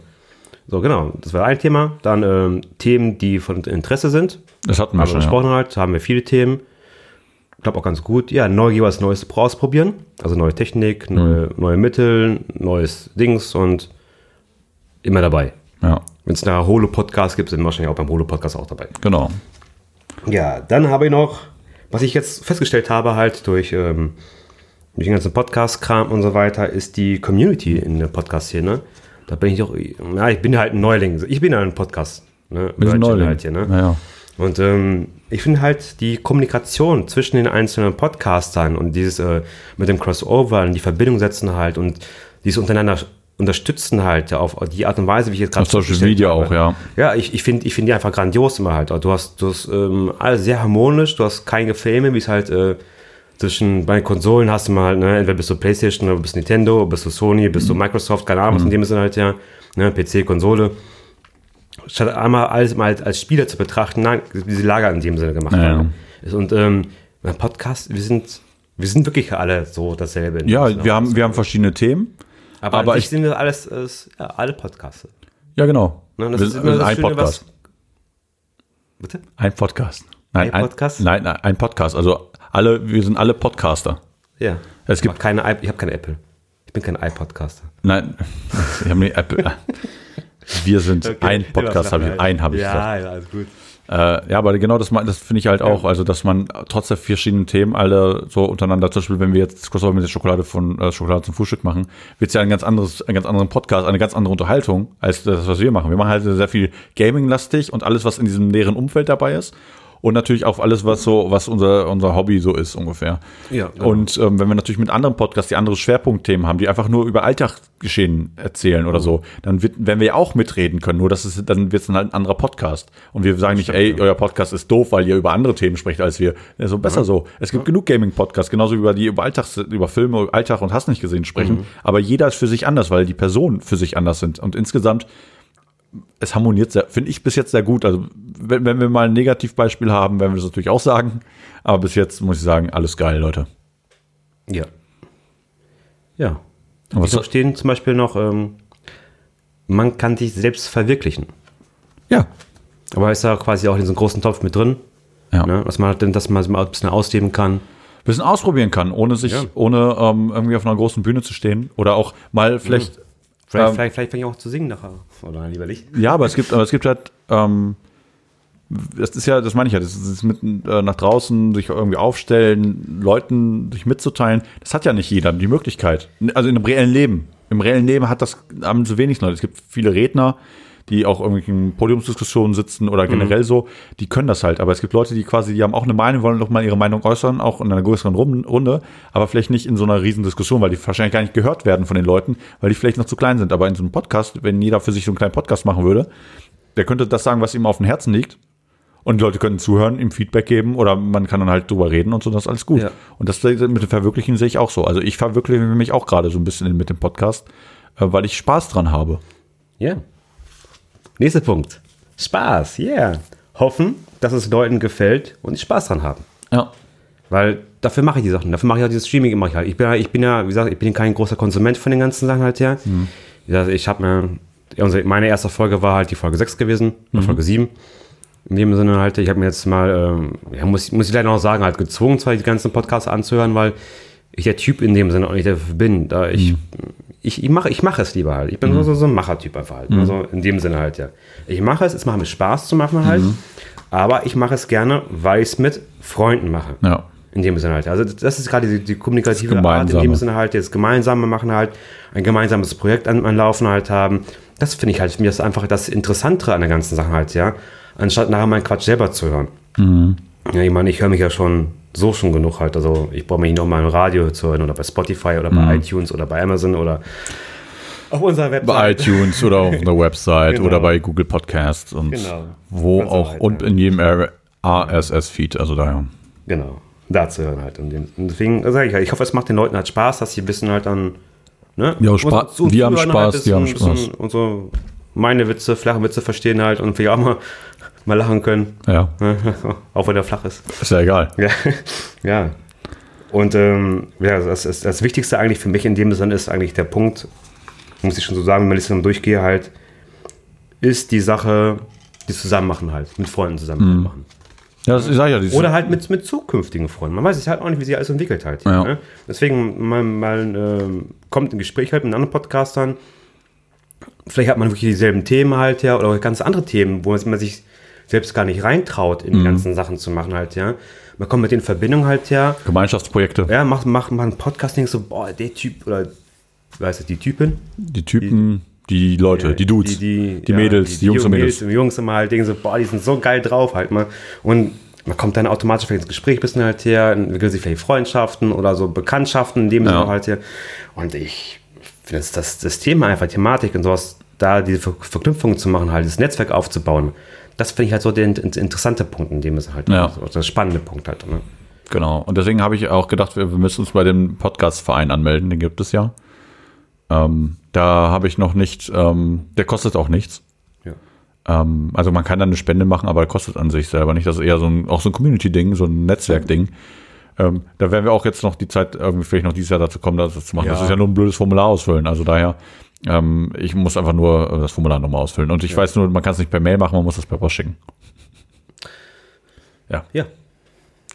So, genau. Das war ein Thema. Dann ähm, Themen, die von Interesse sind. Das hatten wir Haben schon. Ja. besprochen halt. Da haben wir viele Themen. Ich glaube auch ganz gut. Ja, Neugier, was Neues ausprobieren. Also neue Technik, neue, neue Mittel, neues Dings und immer dabei. ja, Wenn es einen Holo-Podcast gibt, sind wir wahrscheinlich auch beim Holo-Podcast auch dabei. genau. Ja, dann habe ich noch, was ich jetzt festgestellt habe, halt durch, ähm, durch den ganzen Podcast-Kram und so weiter, ist die Community in der Podcast-Szene. Da bin ich doch, ja, ich bin halt ein Neuling. Ich bin ja ein Podcast. Ne? Sind Virgin Neuling. Halt hier, ne? Naja. Und ähm, ich finde halt die Kommunikation zwischen den einzelnen Podcastern und dieses äh, mit dem Crossover und die Verbindung setzen halt und dieses untereinander unterstützen halt auf die Art und Weise, wie ich jetzt gerade Auf Social Media habe. auch, ja. Ja, ich, ich finde ich find die einfach grandios immer halt. Du hast, du hast ähm, alles sehr harmonisch, du hast kein Gefilme, wie es halt äh, zwischen bei Konsolen hast du mal, ne, entweder bist du Playstation oder bist Nintendo, bist du Sony, bist du Microsoft, keine Ahnung, was in dem Sinne halt ja, ne, PC, Konsole. Statt einmal alles mal als, als Spieler zu betrachten, nein, diese Lager in dem Sinne gemacht Ja, haben. Und ähm, Podcast, wir sind, wir sind wirklich alle so dasselbe. Ja, Sinne. wir haben, wir haben verschiedene Themen. aber, aber ich sind alles, alles ja, alle Podcasts. Ja, genau. Ne, das wir ist immer das ein Schöne, Podcast. was- Bitte? Ein Podcast. Nein, Ein Podcast? Nein, nein, ein Podcast. Also alle, wir sind alle Podcaster. Ja. Es gibt- keine, ich habe keine Apple. Ich bin kein iPodcaster. Nein, [LAUGHS] ich habe nicht Apple. Wir sind ein Podcast, habe ich, ein habe ich gesagt. Ja, ja, alles gut. Äh, ja, aber genau das, das finde ich halt auch, also dass man trotz der verschiedenen Themen alle so untereinander, zum Beispiel, wenn wir jetzt Crossover mit der Schokolade von äh, Schokolade zum Frühstück machen, wird es ja ein ganz anderes, einen ganz anderen Podcast, eine ganz andere Unterhaltung als das, was wir machen. Wir machen halt sehr viel Gaming-lastig und alles, was in diesem näheren Umfeld dabei ist. Und natürlich auch alles, was so, was unser, unser Hobby so ist ungefähr. Ja, genau. Und ähm, wenn wir natürlich mit anderen Podcasts, die andere Schwerpunktthemen haben, die einfach nur über Alltagsgeschehen erzählen oder so, dann wird, werden wir ja auch mitreden können. Nur das ist, dann wird es dann halt ein anderer Podcast. Und wir sagen nicht, ey, euer Podcast ist doof, weil ihr über andere Themen sprecht als wir. Ja, so besser so. Es gibt genug Gaming-Podcasts, genauso wie über die über Alltags, über Filme, Alltag und Hast nicht gesehen sprechen. Aber jeder ist für sich anders, weil die Personen für sich anders sind. Und insgesamt es harmoniert, sehr, finde ich bis jetzt sehr gut. Also, wenn, wenn wir mal ein Negativbeispiel haben, werden wir das natürlich auch sagen. Aber bis jetzt muss ich sagen, alles geil, Leute. Ja. Ja. Aber Ich stehen zum Beispiel noch, ähm, man kann sich selbst verwirklichen. ja. Aber ist ja quasi auch in so einem großen Topf mit drin. Ja. Ne? Dass man halt, dass man mal ein bisschen ausleben kann. bisschen ausprobieren kann, ohne sich, Ja. ohne ähm, irgendwie auf einer großen Bühne zu stehen. Oder auch mal vielleicht. Vielleicht, Ähm, vielleicht, vielleicht fange ich auch zu singen nachher. Oder lieber nicht. Ja, aber es gibt, aber es gibt halt, ähm, das ist ja, das meine ich ja, das ist mit äh, nach draußen sich irgendwie aufstellen, Leuten sich mitzuteilen. Das hat ja nicht jeder die Möglichkeit. Also in einem reellen Leben. Im reellen Leben hat das haben so wenig Leute. Es gibt viele Redner, die auch irgendwie in Podiumsdiskussionen sitzen oder generell so, die können das halt. Aber es gibt Leute, die quasi, die haben auch eine Meinung, wollen doch mal ihre Meinung äußern, auch in einer größeren Runde, aber vielleicht nicht in so einer riesen Diskussion, weil die wahrscheinlich gar nicht gehört werden von den Leuten, weil die vielleicht noch zu klein sind. Aber in so einem Podcast, wenn jeder für sich so einen kleinen Podcast machen würde, der könnte das sagen, was ihm auf dem Herzen liegt. Und die Leute können zuhören, ihm Feedback geben oder man kann dann halt drüber reden und so, das ist alles gut. Ja. Und das mit dem Verwirklichen sehe ich auch so. Also ich verwirkliche mich auch gerade so ein bisschen mit dem Podcast, äh, weil ich Spaß dran habe. Ja. Nächster Punkt. Spaß, yeah. Hoffen, dass es Leuten gefällt und die Spaß dran haben. Ja. Weil dafür mache ich die Sachen. Dafür mache ich auch dieses Streaming immer halt. Ich bin ja, ich bin ja, wie gesagt, ich bin kein großer Konsument von den ganzen Sachen halt her. Gesagt, ich habe mir, unsere- meine erste Folge war halt die Folge 6 gewesen, oder Folge 7. In dem Sinne halt, ich habe mir jetzt mal, ähm, ja, muss, muss ich leider noch sagen, halt gezwungen, zwar die ganzen Podcasts anzuhören, weil ich der Typ in dem Sinne auch nicht dafür bin. Da ich, mhm. Ich, ich mache ich mach es lieber halt. Ich bin mhm. so, so ein Machertyp einfach halt. Mhm. Also in dem Sinne halt, ja. Ich mache es, es macht mir Spaß zu machen halt. Mhm. Aber ich mache es gerne, weil ich es mit Freunden mache. Ja. In dem Sinne halt. Also das ist gerade die, die kommunikative Art, in dem Sinne halt, das Gemeinsame machen halt, ein gemeinsames Projekt an, an Laufen halt haben. Das finde ich halt, mir ist einfach das Interessantere an der ganzen Sache halt, ja. Anstatt nachher meinen Quatsch selber zu hören. Mhm. Ja, ich meine, ich höre mich ja schon so schon genug halt. Also ich brauche mich nicht nochmal im Radio zu hören oder bei Spotify oder bei mhm. iTunes oder bei Amazon oder auf unserer Website. Bei iTunes oder auf [LAUGHS] unserer Website genau. oder bei Google Podcasts und genau. wo Ganz auch halt, und in jedem RSS-Feed, also daher. Genau da zu hören halt. Und deswegen sage ich halt, ich hoffe, es macht den Leuten halt Spaß, dass sie ein bisschen halt dann, ne? Ja, Spaß, so, die haben Spaß, halt die haben Spaß. Und so meine Witze, flache Witze verstehen halt und vielleicht auch mal, mal lachen können. Ja. [LAUGHS] auch wenn der flach ist. Ist ja egal. Ja. [LAUGHS] ja. Und ähm, ja, das, das, das, Wichtigste eigentlich für mich in dem Sinne ist eigentlich der Punkt, muss ich schon so sagen, wenn ich es dann durchgehe, halt, ist die Sache, die zusammen machen halt, mit Freunden zusammen mhm. machen. Ja, das, sag ja, Oder halt mit, mit zukünftigen Freunden. Man weiß es halt auch nicht, wie sich alles entwickelt halt. Ja. Ne? Deswegen mal, mal äh, kommt ein Gespräch halt mit anderen Podcastern. Vielleicht hat man wirklich dieselben Themen halt, ja, oder ganz andere Themen, wo man sich selbst gar nicht reintraut, in die mhm. ganzen Sachen zu machen halt, ja. Man kommt mit den Verbindungen halt, ja. Gemeinschaftsprojekte. Ja, macht, macht, macht ein Podcast, denkst so, boah, der Typ, oder, weißt du, die Typin? Die Typen. Die, die Leute, ja, die Dudes, die, die, die Mädels, die, die Jungs und Mädels. Die Jungs immer halt denken so, boah, die sind so geil drauf halt mal. Und man kommt dann automatisch vielleicht ins Gespräch ein bisschen halt her, entwickelt sich vielleicht Freundschaften oder so Bekanntschaften in dem ja. Sinne halt hier. Und ich finde das, das Thema einfach, Thematik und sowas, da diese Ver Verknüpfungen zu machen, halt das Netzwerk aufzubauen, das finde ich halt so der interessante Punkt in dem Sinne halt. Ja. Also das spannende Punkt halt. Ne? Genau. Und deswegen habe ich auch gedacht, wir müssen uns bei dem Podcast-Verein anmelden, den gibt es ja. Ähm, da habe ich noch nicht, ähm, der kostet auch nichts. Ähm, also man kann dann eine Spende machen, aber kostet an sich selber nicht. Das ist eher so ein, auch so ein Community-Ding, so ein Netzwerk-Ding. Ähm, da werden wir auch jetzt noch die Zeit irgendwie vielleicht noch dieses Jahr dazu kommen, das zu machen. Ja. Das ist ja nur ein blödes Formular ausfüllen. Also daher, ähm, ich muss einfach nur das Formular nochmal ausfüllen. Und ich ja. weiß nur, man kann es nicht per Mail machen, man muss das per Post schicken. Ja. Ja.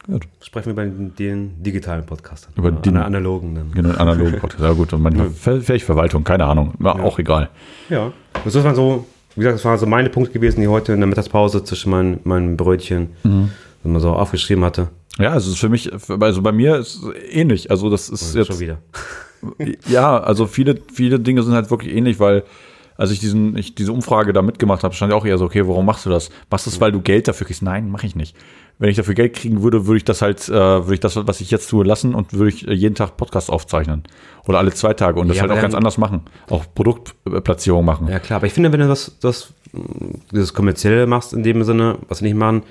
Gut. Sprechen wir bei den digitalen Podcastern. Über den analogen dann. Genau, analogen Podcast. Ja gut, und manchmal vielleicht Verwaltung, keine Ahnung. War ja. auch egal. Ja. Das ist man so wie gesagt, das waren so meine Punkte gewesen, die heute in der Mittagspause zwischen meinen, meinen Brötchen, mhm. wenn man so aufgeschrieben hatte. Ja, also für mich, also bei mir ist es ähnlich. Also das ist oh, jetzt schon wieder. Ja, also viele, viele Dinge sind halt wirklich ähnlich, weil als ich diesen, ich diese Umfrage da mitgemacht habe, stand ja auch eher so, okay, warum machst du das? Machst du es, weil du Geld dafür kriegst? Nein, mache ich nicht wenn ich dafür Geld kriegen würde, würde ich das halt, äh, würde ich das, was ich jetzt tue, lassen und würde ich äh, jeden Tag Podcast aufzeichnen. Oder alle zwei Tage und das ja, halt auch ganz anders machen. Auch Produktplatzierung machen. Ja, klar, aber ich finde, wenn du das, das, dieses Kommerzielle machst in dem Sinne, was wir nicht machen,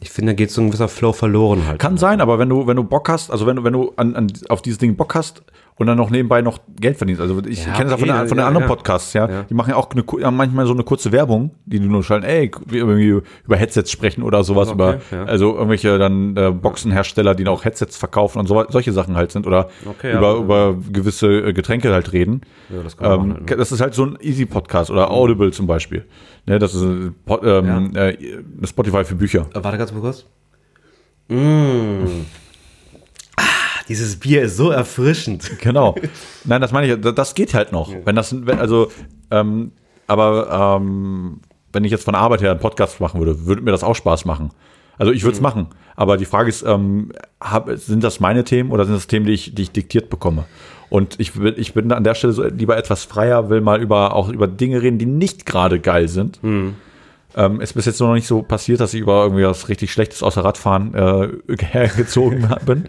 ich finde, da geht so ein gewisser Flow verloren halt. Kann sein, aber wenn du, wenn du Bock hast, also wenn du, wenn du an, an, auf dieses Ding Bock hast, und dann noch nebenbei noch Geld verdienst. Also ich ja, kenne das auch von, der, von den anderen Podcasts, ja. ja. Die machen ja auch eine, manchmal so eine kurze Werbung, die du nur schalten, ey, wir irgendwie über Headsets sprechen oder sowas, okay, über ja. also irgendwelche dann äh, Boxenhersteller, die auch Headsets verkaufen und so, solche Sachen halt sind oder okay, über, über gewisse äh, Getränke halt reden. Ja, das, kann ähm, halt, ne? das ist halt so ein Easy Podcast oder Audible zum Beispiel. Ne, das ist ähm, äh, Spotify für Bücher. Äh, warte ganz kurz. Mmh. Dieses Bier ist so erfrischend. [LAUGHS] Genau. Nein, das meine ich, das geht halt noch. Wenn das, wenn, also, ähm, aber ähm, wenn ich jetzt von Arbeit her einen Podcast machen würde, würde mir das auch Spaß machen. Also ich würde es mhm. machen. Aber die Frage ist, ähm, hab, sind das meine Themen oder sind das Themen, die ich, die ich diktiert bekomme? Und ich, ich bin an der Stelle so lieber etwas freier, will mal über, auch über Dinge reden, die nicht gerade geil sind. Mhm. Ähm, ist bis jetzt noch nicht so passiert, dass ich über irgendwie was richtig Schlechtes außer Radfahren äh, [LAUGHS] hergezogen bin.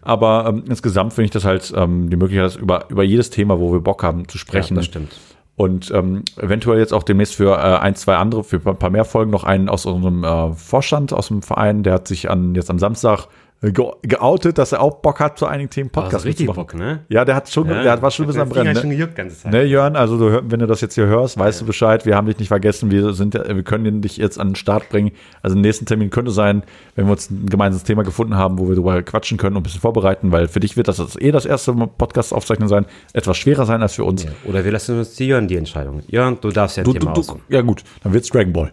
Aber ähm, insgesamt finde ich das halt ähm, die Möglichkeit, über, über jedes Thema, wo wir Bock haben, zu sprechen. Ja, das stimmt. Und ähm, eventuell jetzt auch demnächst für äh, ein, zwei andere, für ein paar mehr Folgen noch einen aus unserem äh, Vorstand, aus dem Verein, der hat sich an, jetzt am Samstag ge geoutet, dass er auch Bock hat, zu einigen Themen Also Podcast richtig zu machen. Bock, ne? Ja, der hat schon, der hat was schon ein bisschen am Brennen. schon Ne? gejuckt ganze Zeit. ne, Jörn, also du, wenn du das jetzt hier hörst, weißt du Bescheid, wir haben dich nicht vergessen, wir sind, ja- wir können dich jetzt an den Start bringen. Also der nächsten Termin könnte sein, wenn wir uns ein gemeinsames Thema gefunden haben, wo wir darüber quatschen können und ein bisschen vorbereiten, weil für dich wird das, das eh das erste Podcast aufzeichnen sein, etwas schwerer sein als für uns. Oder wir lassen uns die Jörn die Entscheidung. Jörn, du darfst ja ein Du, du, Thema du, aussuchen. ja gut, dann wird's Dragon Ball.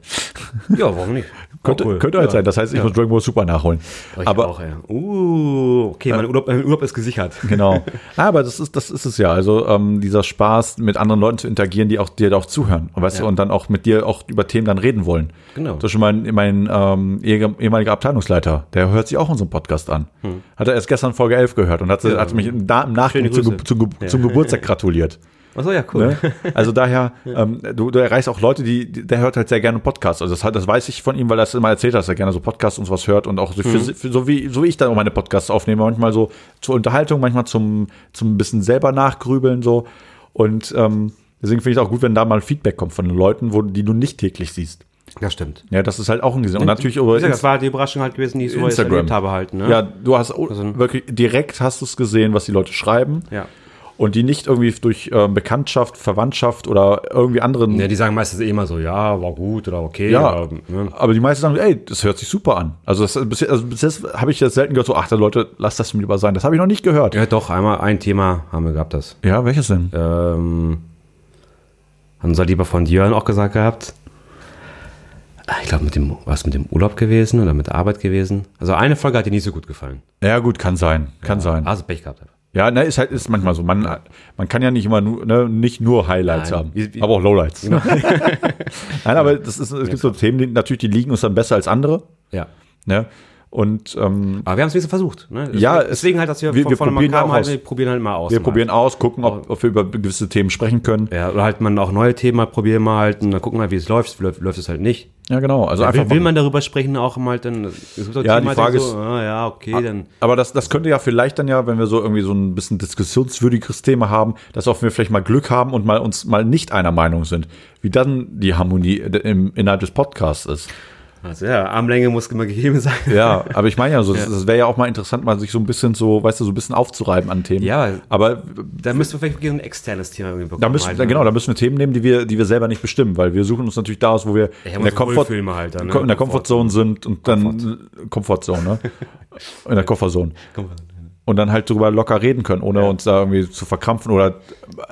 Ja, warum nicht? [LAUGHS] Könnte, cool. könnte halt ja. sein. Das heißt, ich muss Dragon Ball Super nachholen. Ich aber auch, ja. Uh, okay, mein Urlaub, mein Urlaub ist gesichert. genau. [LAUGHS] Aber das ist, das ist es ja. Also ähm, dieser Spaß, mit anderen Leuten zu interagieren, die auch dir auch zuhören. Und, weißt Ja. du, und dann auch mit dir auch über Themen dann reden wollen. Genau. Das ist schon mein, mein ähm, ehe- ehemaliger Abteilungsleiter, der hört sich auch unseren Podcast an. Hat er erst gestern Folge 11 gehört und hat, Hm. Ja. hat mich im, da, im Nachgang zu, zu, zu, zum Geburtstag [LAUGHS] gratuliert. Achso, ja, cool. Ne? Also daher, [LAUGHS] ähm, du, du erreichst auch Leute, die, die, der hört halt sehr gerne Podcasts. Also das, das weiß ich von ihm, weil er es immer erzählt hat, dass er gerne so Podcasts und sowas hört und auch so, für, für, so wie so wie ich dann auch meine Podcasts aufnehme, manchmal so zur Unterhaltung, manchmal zum zum ein bisschen selber nachgrübeln so. Und ähm, deswegen finde ich es auch gut, wenn da mal Feedback kommt von den Leuten, wo die du nicht täglich siehst. Ja, stimmt. Ja, das ist halt auch ein Gesinn. Und natürlich über gesagt, das war die Überraschung halt gewesen, die ich so Instagram. erlebt habe halt, ne? Ja, du hast Also- wirklich direkt hast du es gesehen, was die Leute schreiben. Ja. Und die nicht irgendwie durch ähm, Bekanntschaft, Verwandtschaft oder irgendwie anderen Ja, die sagen meistens eh immer so, ja, war gut oder okay. Ja, Oder, ne? aber die meisten sagen, ey, das hört sich super an. Also, das, bis, also bis jetzt habe ich das selten gehört, so, ach, Leute, lass das mir lieber sein. Das habe ich noch nicht gehört. Ja, ja, doch, einmal ein Thema haben wir gehabt, das. welches denn? Ähm, hat unser lieber von Jörn auch gesagt gehabt. Ah, Ich glaube, mit dem, was mit dem Urlaub gewesen oder mit der Arbeit gewesen. Also eine Folge hat dir nicht so gut gefallen. Ja, gut, kann sein. Kann sein. Also Pech gehabt. Ja, ne, ist halt, ist manchmal so. Man, man kann ja nicht immer nur, ne, nicht nur Highlights Nein. haben, aber auch Lowlights. [LAUGHS] [LAUGHS] Nein, aber das ist, es gibt so Themen, die natürlich, die liegen uns dann besser als andere. Ja. Ne? Und ähm, Aber wir haben es wenigstens versucht. Ne? Ja, es- deswegen halt, dass wir, wir- von wir mal probieren kamen, halt, wir probieren halt mal aus. wir mal. probieren aus, gucken, ob, ob wir über gewisse Themen sprechen können. Ja, oder halt man auch neue Themen mal probieren mal halt und dann gucken wir, wie es läuft. Läuft, läuft es halt nicht. Ja, genau. Also einfach Will, will man darüber sprechen auch mal dann? Es gibt auch Ja, Themen die halt, Frage so, ist- ah, ja, okay, dann. Aber das, das könnte ja vielleicht dann ja, wenn wir so irgendwie so ein bisschen diskussionswürdigeres Thema haben, dass auch wir vielleicht mal Glück haben und mal uns mal nicht einer Meinung sind, wie dann die Harmonie im Inhalt des Podcasts ist. Also ja, Armlänge muss immer gegeben sein. Ja, aber ich meine ja so, das, das wäre ja auch mal interessant, mal sich so ein bisschen so, weißt du, so ein bisschen aufzureiben an Themen. Ja, aber Da müssen wir vielleicht ein externes Thema irgendwie bekommen. da müssen, halt, ne? genau, da müssen wir Themen nehmen, die wir, die wir selber nicht bestimmen, weil wir suchen uns natürlich da aus, wo wir Ja, in der, so Wohlfühlme halt dann, ne? in der Comfortzone sind und dann Comfortzone, ne? In der [LAUGHS] Kofferzone. Und dann halt darüber locker reden können, ohne uns da irgendwie zu verkrampfen oder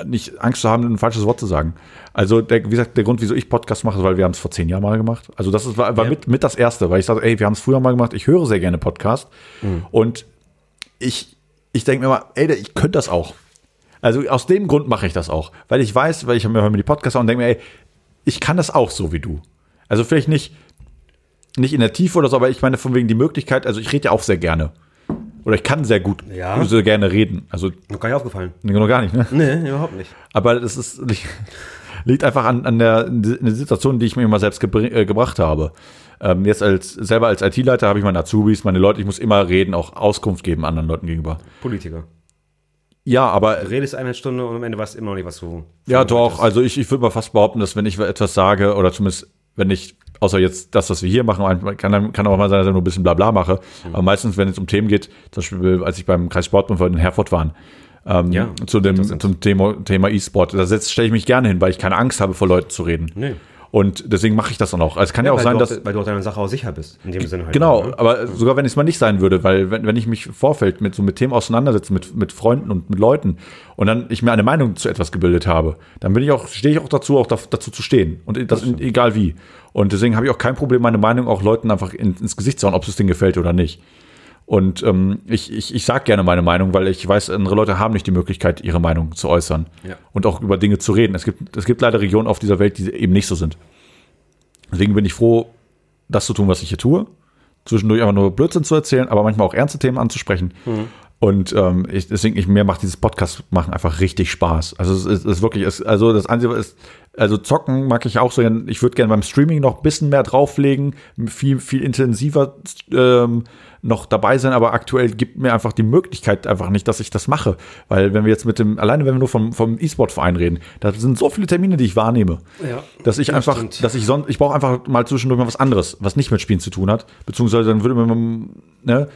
nicht Angst zu haben, ein falsches Wort zu sagen. Also, der, wie gesagt, der Grund, wieso ich Podcast mache, ist, weil wir haben es vor zehn Jahren mal gemacht. Also, das ist, war, war Ja. mit, mit das Erste, weil ich sage, ey, wir haben es früher mal gemacht, ich höre sehr gerne Podcast und ich, ich denke mir mal, ey, ich könnte das auch. Also, aus dem Grund mache ich das auch, weil ich weiß, weil ich höre mir die Podcasts an und denke mir, ey, ich kann das auch so wie du. Also, vielleicht nicht, nicht in der Tiefe oder so, aber ich meine von wegen die Möglichkeit, also ich rede ja auch sehr gerne. Oder ich kann sehr gut, Ja. sehr gerne reden. Also Noch gar nicht aufgefallen. noch gar nicht, ne? Nee, überhaupt nicht. Aber das ist, liegt einfach an, an der, in der Situation, die ich mir immer selbst gebr- äh, gebracht habe. Ähm, jetzt als selber als IT-Leiter habe ich meine Azubis, meine Leute, ich muss immer reden, auch Auskunft geben anderen Leuten gegenüber. Politiker. Ja, aber Du redest eine Stunde und am Ende weißt du immer noch nicht, was du. Ja, doch. Also ich, ich würde mal fast behaupten, dass wenn ich etwas sage, oder zumindest wenn ich, außer jetzt das, was wir hier machen, kann, kann auch mal sein, dass ich nur ein bisschen Blabla mache. Aber meistens, wenn es um Themen geht, zum Beispiel, als ich beim Kreissportbund in Herford waren, ähm, Ja, zu dem zum Thema, Thema E-Sport, da stelle ich mich gerne hin, weil ich keine Angst habe, vor Leuten zu reden. Nee. Und deswegen mache ich das dann auch. Also es kann ja, auch weil, sein, du dass. auch, weil du auch deiner Sache auch sicher bist. In dem Sinne halt. Genau, Ne? aber sogar wenn ich es mal nicht sein würde, weil wenn, wenn ich mich Vorfeld mit so mit Themen auseinandersetze, mit, mit Freunden und mit Leuten und dann ich mir eine Meinung zu etwas gebildet habe, dann bin ich auch, stehe ich auch dazu, auch da, dazu zu stehen. Und das in, egal wie. Und deswegen habe ich auch kein Problem, meine Meinung auch Leuten einfach in, ins Gesicht zu hauen, ob es denen gefällt oder nicht. Und ähm, ich, ich, ich sage gerne meine Meinung, weil ich weiß, andere Leute haben nicht die Möglichkeit, ihre Meinung zu äußern Ja. und auch über Dinge zu reden. Es gibt, es gibt leider Regionen auf dieser Welt, die eben nicht so sind. Deswegen bin ich froh, das zu tun, was ich hier tue. Zwischendurch einfach nur Blödsinn zu erzählen, aber manchmal auch ernste Themen anzusprechen. Und ähm, ich, deswegen, ich, mir macht dieses Podcast machen einfach richtig Spaß. Also es ist, ist wirklich, es, also das Einzige ist, also zocken mag ich auch so. Ich würde gerne beim Streaming noch ein bisschen mehr drauflegen, viel, viel intensiver ähm, noch dabei sein, aber aktuell gibt mir einfach die Möglichkeit einfach nicht, dass ich das mache. Weil wenn wir jetzt mit dem, alleine wenn wir nur vom, vom E-Sport-Verein reden, da sind so viele Termine, die ich wahrnehme, Ja. dass ich einfach, stimmt. dass ich sonst, ich brauche einfach mal zwischendurch mal was anderes, was nicht mit Spielen zu tun hat. Beziehungsweise dann würde man, ne,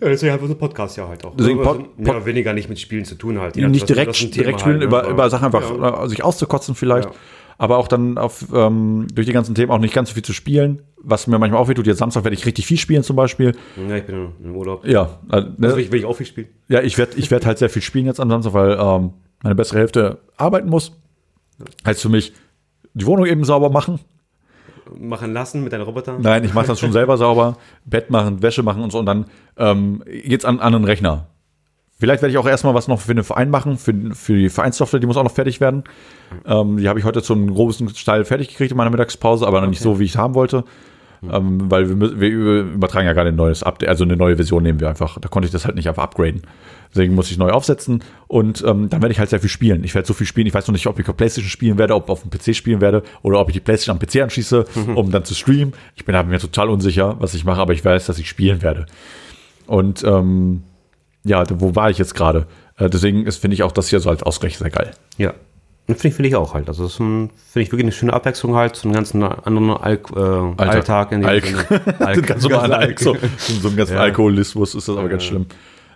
Ja, deswegen haben wir so Podcast ja halt auch. Deswegen Aber Pod- mehr oder weniger nicht mit Spielen zu tun halt. Nachdem, nicht direkt, direkt spielen, halt, ne? über, über Sachen einfach Ja. äh, sich auszukotzen vielleicht. Ja. Aber auch dann auf, ähm, durch die ganzen Themen auch nicht ganz so viel zu spielen, was mir manchmal auch wehtut. Jetzt Samstag werde ich richtig viel spielen zum Beispiel. Ja, ich bin im Urlaub. Ja, äh, Also ne? will ich, will ich auch viel spielen. ja ich werde ich werd halt sehr viel spielen jetzt am Samstag, weil ähm, meine bessere Hälfte arbeiten muss. Heißt für mich, die Wohnung eben sauber machen. Machen lassen mit deinen Robotern. Nein, ich mache das schon selber sauber. Bett machen, Wäsche machen und so. Und dann ähm, geht's an, an einen Rechner. Vielleicht werde ich auch erstmal was noch für den Verein machen, für, für die Vereinssoftware, die muss auch noch fertig werden. Ähm, die habe ich heute zum großen Teil fertig gekriegt in meiner Mittagspause, aber noch nicht so, wie ich es haben wollte. Ähm, weil wir, wir übertragen ja gerade ein neues Update, also eine neue Version nehmen wir einfach. Da konnte ich das halt nicht einfach upgraden. Deswegen muss ich neu aufsetzen und ähm, dann werde ich halt sehr viel spielen. Ich werde so viel spielen, ich weiß noch nicht, ob ich auf Playstation spielen werde, ob auf dem PC spielen werde oder ob ich die Playstation am PC anschließe, um dann zu streamen. Ich bin mir total unsicher, was ich mache, aber ich weiß, dass ich spielen werde. Und ähm, ja, wo war ich jetzt gerade? Äh, deswegen ist, finde ich auch das hier so als Ausgleich sehr geil. Ja. Finde ich, finde ich auch halt. Also das finde ich wirklich eine schöne Abwechslung halt zu einem ganzen anderen Alk, äh, Alltag in dem Alk. [LAUGHS] Alk. ganz normalen Alk. So, so ein ganzen Ja. Alkoholismus ist das aber ganz schlimm.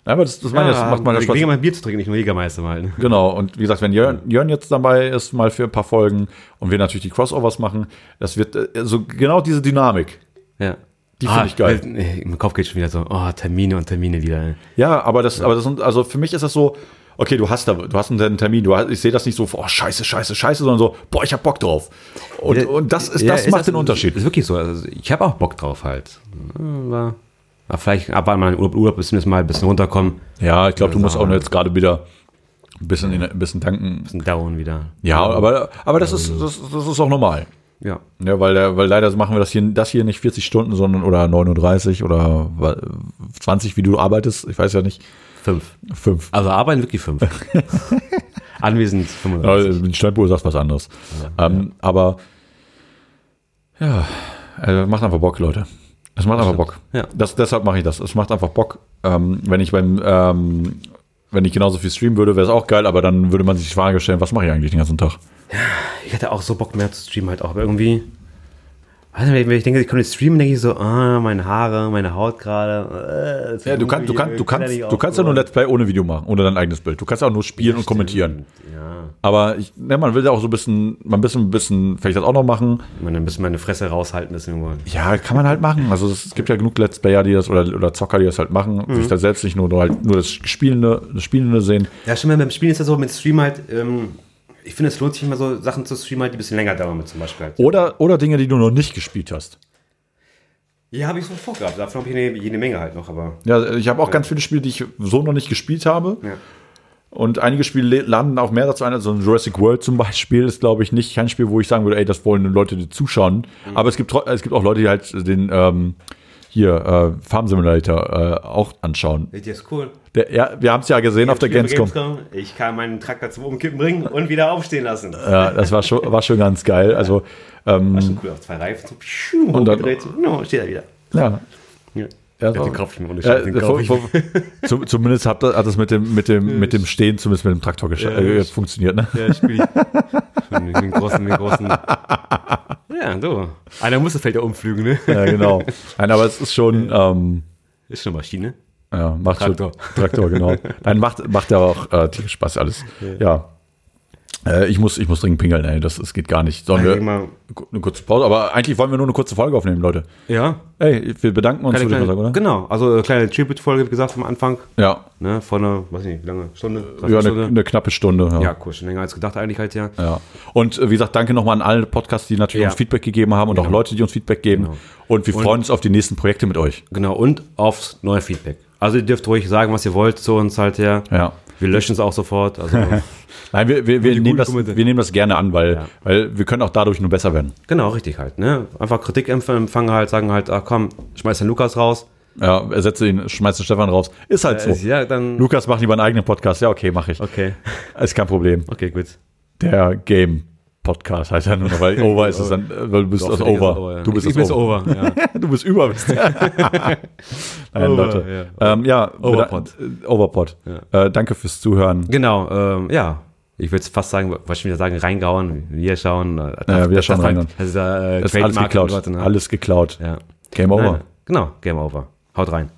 Ja, aber das, das, meine, das macht meiner Spaß. Spaß. mal Bier zu trinken, nicht nur Jägermeister mal. Genau, und wie gesagt, wenn Jörn, Jörn jetzt dabei ist, mal für ein paar Folgen und wir natürlich die Crossovers machen, das wird äh, so genau diese Dynamik. Ja. Die finde ich geil. äh, Im Kopf geht schon wieder so, oh, Termine und Termine wieder. Ja, aber das, aber das sind, also für mich ist das so, okay, du hast da, du hast einen Termin, du hast, ich sehe das nicht so, oh, scheiße, scheiße, scheiße, sondern so, boah, ich hab Bock drauf. Und, Ja, und das ist, ja, das ist macht den Unterschied. Ist wirklich so. Also ich habe auch Bock drauf halt. Aber, aber vielleicht ab meinem Urlaub, Urlaub zumindest mal ein bisschen runterkommen. Ja, ich glaube, du musst auch Sache. jetzt gerade wieder ein bisschen, in, ein bisschen tanken. Ein bisschen down wieder. Ja, aber, aber das ist, das, das ist auch normal. Ja. Ja, weil, weil leider machen wir das hier, das hier nicht 40 Stunden, sondern oder 39 oder 20, wie du arbeitest. Ich weiß ja nicht. Fünf. Fünf. Also arbeiten wirklich fünf. [LAUGHS] Anwesend Ja, 35. Ein Stadtbuhr sagt was anderes. ähm, Aber ja, äh, macht einfach Bock, Leute. Es macht einfach Bock. Ja. Das, deshalb mache ich das. Es macht einfach Bock. Ähm, wenn ich beim, ähm, wenn ich genauso viel streamen würde, wäre es auch geil, aber dann würde man sich die Frage stellen, was mache ich eigentlich den ganzen Tag? Ich hätte auch so Bock mehr zu streamen halt auch, aber irgendwie. Nicht, wenn ich denke, ich könnte streamen, denke ich so, ah, meine Haare, meine Haut gerade. Äh, Ja, du, kannst, du, kannst, du, kann kannst, nicht du kannst ja nur. Let's Play ohne Video machen, ohne dein eigenes Bild. Du kannst auch nur spielen und kommentieren. Ja, Aber ich, ne, man will ja auch so ein bisschen, man ein bisschen, ein bisschen, vielleicht das auch noch machen. meine, ein bisschen meine Fresse raushalten, das irgendwo. Ja, kann man halt machen. Also es, gibt ja genug Let's Player, die das oder, oder Zocker, die das halt machen, sich da selbst nicht nur, nur halt nur das Spielende, das Spielende sehen. Ja, stimmt, beim Spielen ist das so, mit Stream halt, ähm, ich finde, es lohnt sich immer so Sachen zu streamen, halt, die ein bisschen länger dauern, zum Beispiel halt. Oder, oder Dinge, die du noch nicht gespielt hast. Ja, habe ich so vorgehabt. Davon habe ich eine, jede Menge halt noch, aber. Ja, ich habe auch ganz viele Spiele, die ich so noch nicht gespielt habe. Ja. Und einige Spiele laden auch mehr dazu ein. Also Jurassic World zum Beispiel ist, glaube ich, nicht kein Spiel, wo ich sagen würde, ey, das wollen Leute, die zuschauen. Aber es gibt, es gibt auch Leute, die halt den ähm, hier äh, Farm Simulator äh, auch anschauen. Der ist cool. Der, ja, wir haben es ja gesehen auf der Gamescom. Ich kann meinen Traktor zum Umkippen bringen und wieder aufstehen lassen. Ja, das war schon, war schon ganz geil. Also, ähm, Schon cool, auf zwei Reifen. So, pschuh, Und dann-. No, steht er wieder. ja. Ja. Ja, Den so. kauf ich mir Ja, den kauf ich vor- vor- [LAUGHS] zum- zumindest hat, das- hat es mit dem, mit, dem, mit dem Stehen, zumindest mit dem Traktor Ja, äh, ich- funktioniert. Ne? Ja, ich. Schon den großen, den großen. Ja, du. Einer muss das Feld ja umflügen, ne? Ja, genau. Nein, aber es ist schon, ähm, Ist schon Maschine. ja, macht Traktor. schon Traktor, genau. Nein, macht, macht ja auch äh, Spaß alles. Ja. Äh, ich, muss, ich muss dringend pingeln, ey. Das, das geht gar nicht. Sollen wir eine kurze Pause? Aber eigentlich wollen wir nur eine kurze Folge aufnehmen, Leute. Ja. Ey, wir bedanken uns, Kleine, würde ich mal sagen, oder? Genau, also eine kleine Tribute-Folge, wie gesagt, am Anfang. Ja. Ne, vor einer, weiß nicht, wie lange? Stunde? Ja, eine, eine knappe Stunde. Ja. ja, cool, schon länger als gedacht eigentlich halt, ja. Ja. Und äh, wie gesagt, danke nochmal an alle Podcasts, die natürlich Ja. uns Feedback gegeben haben und auch Genau. Leute, die uns Feedback geben. Genau. Und wir freuen uns auf die nächsten Projekte mit euch. Genau, und aufs neue Feedback. Also ihr dürft ruhig sagen, was ihr wollt zu uns halt, ja. Ja. Wir löschen es auch sofort. Also, [LAUGHS] Nein, wir, wir, wir, nehmen das, wir nehmen das gerne an, weil, Ja. weil wir können auch dadurch nur besser werden. genau, richtig halt, ne? Einfach Kritik empf- empfangen halt, sagen halt, ach komm, schmeiß den Lukas raus. Ja, ersetze ihn, schmeiß den Stefan raus. Ist halt so. Äh, Ja, dann. Lukas macht lieber einen eigenen Podcast. Ja, okay, mache ich. Okay, [LAUGHS] Ist kein Problem. okay, gut. Der Game Podcast heißt ja nur noch, weil [LAUGHS] Over ist es dann, äh, weil du bist Doch, ist Over. over, ja. Du bist ich aus bin Over. over, ja. [LAUGHS] du bist über. Bist. Nein, Over, Leute. Ja, ähm, ja Overpod. äh, Overpod. Äh, danke fürs Zuhören. Genau, ähm, ja. Ich würde fast sagen, wollte ich wieder sagen, reingehauen, wir schauen. äh, Ja, wir das- schauen das- reingehauen. Das ist äh, Das ist alles geklaut. Leute, ne? Alles geklaut. Ja. Game Over. Nein, genau, Game Over. Haut rein.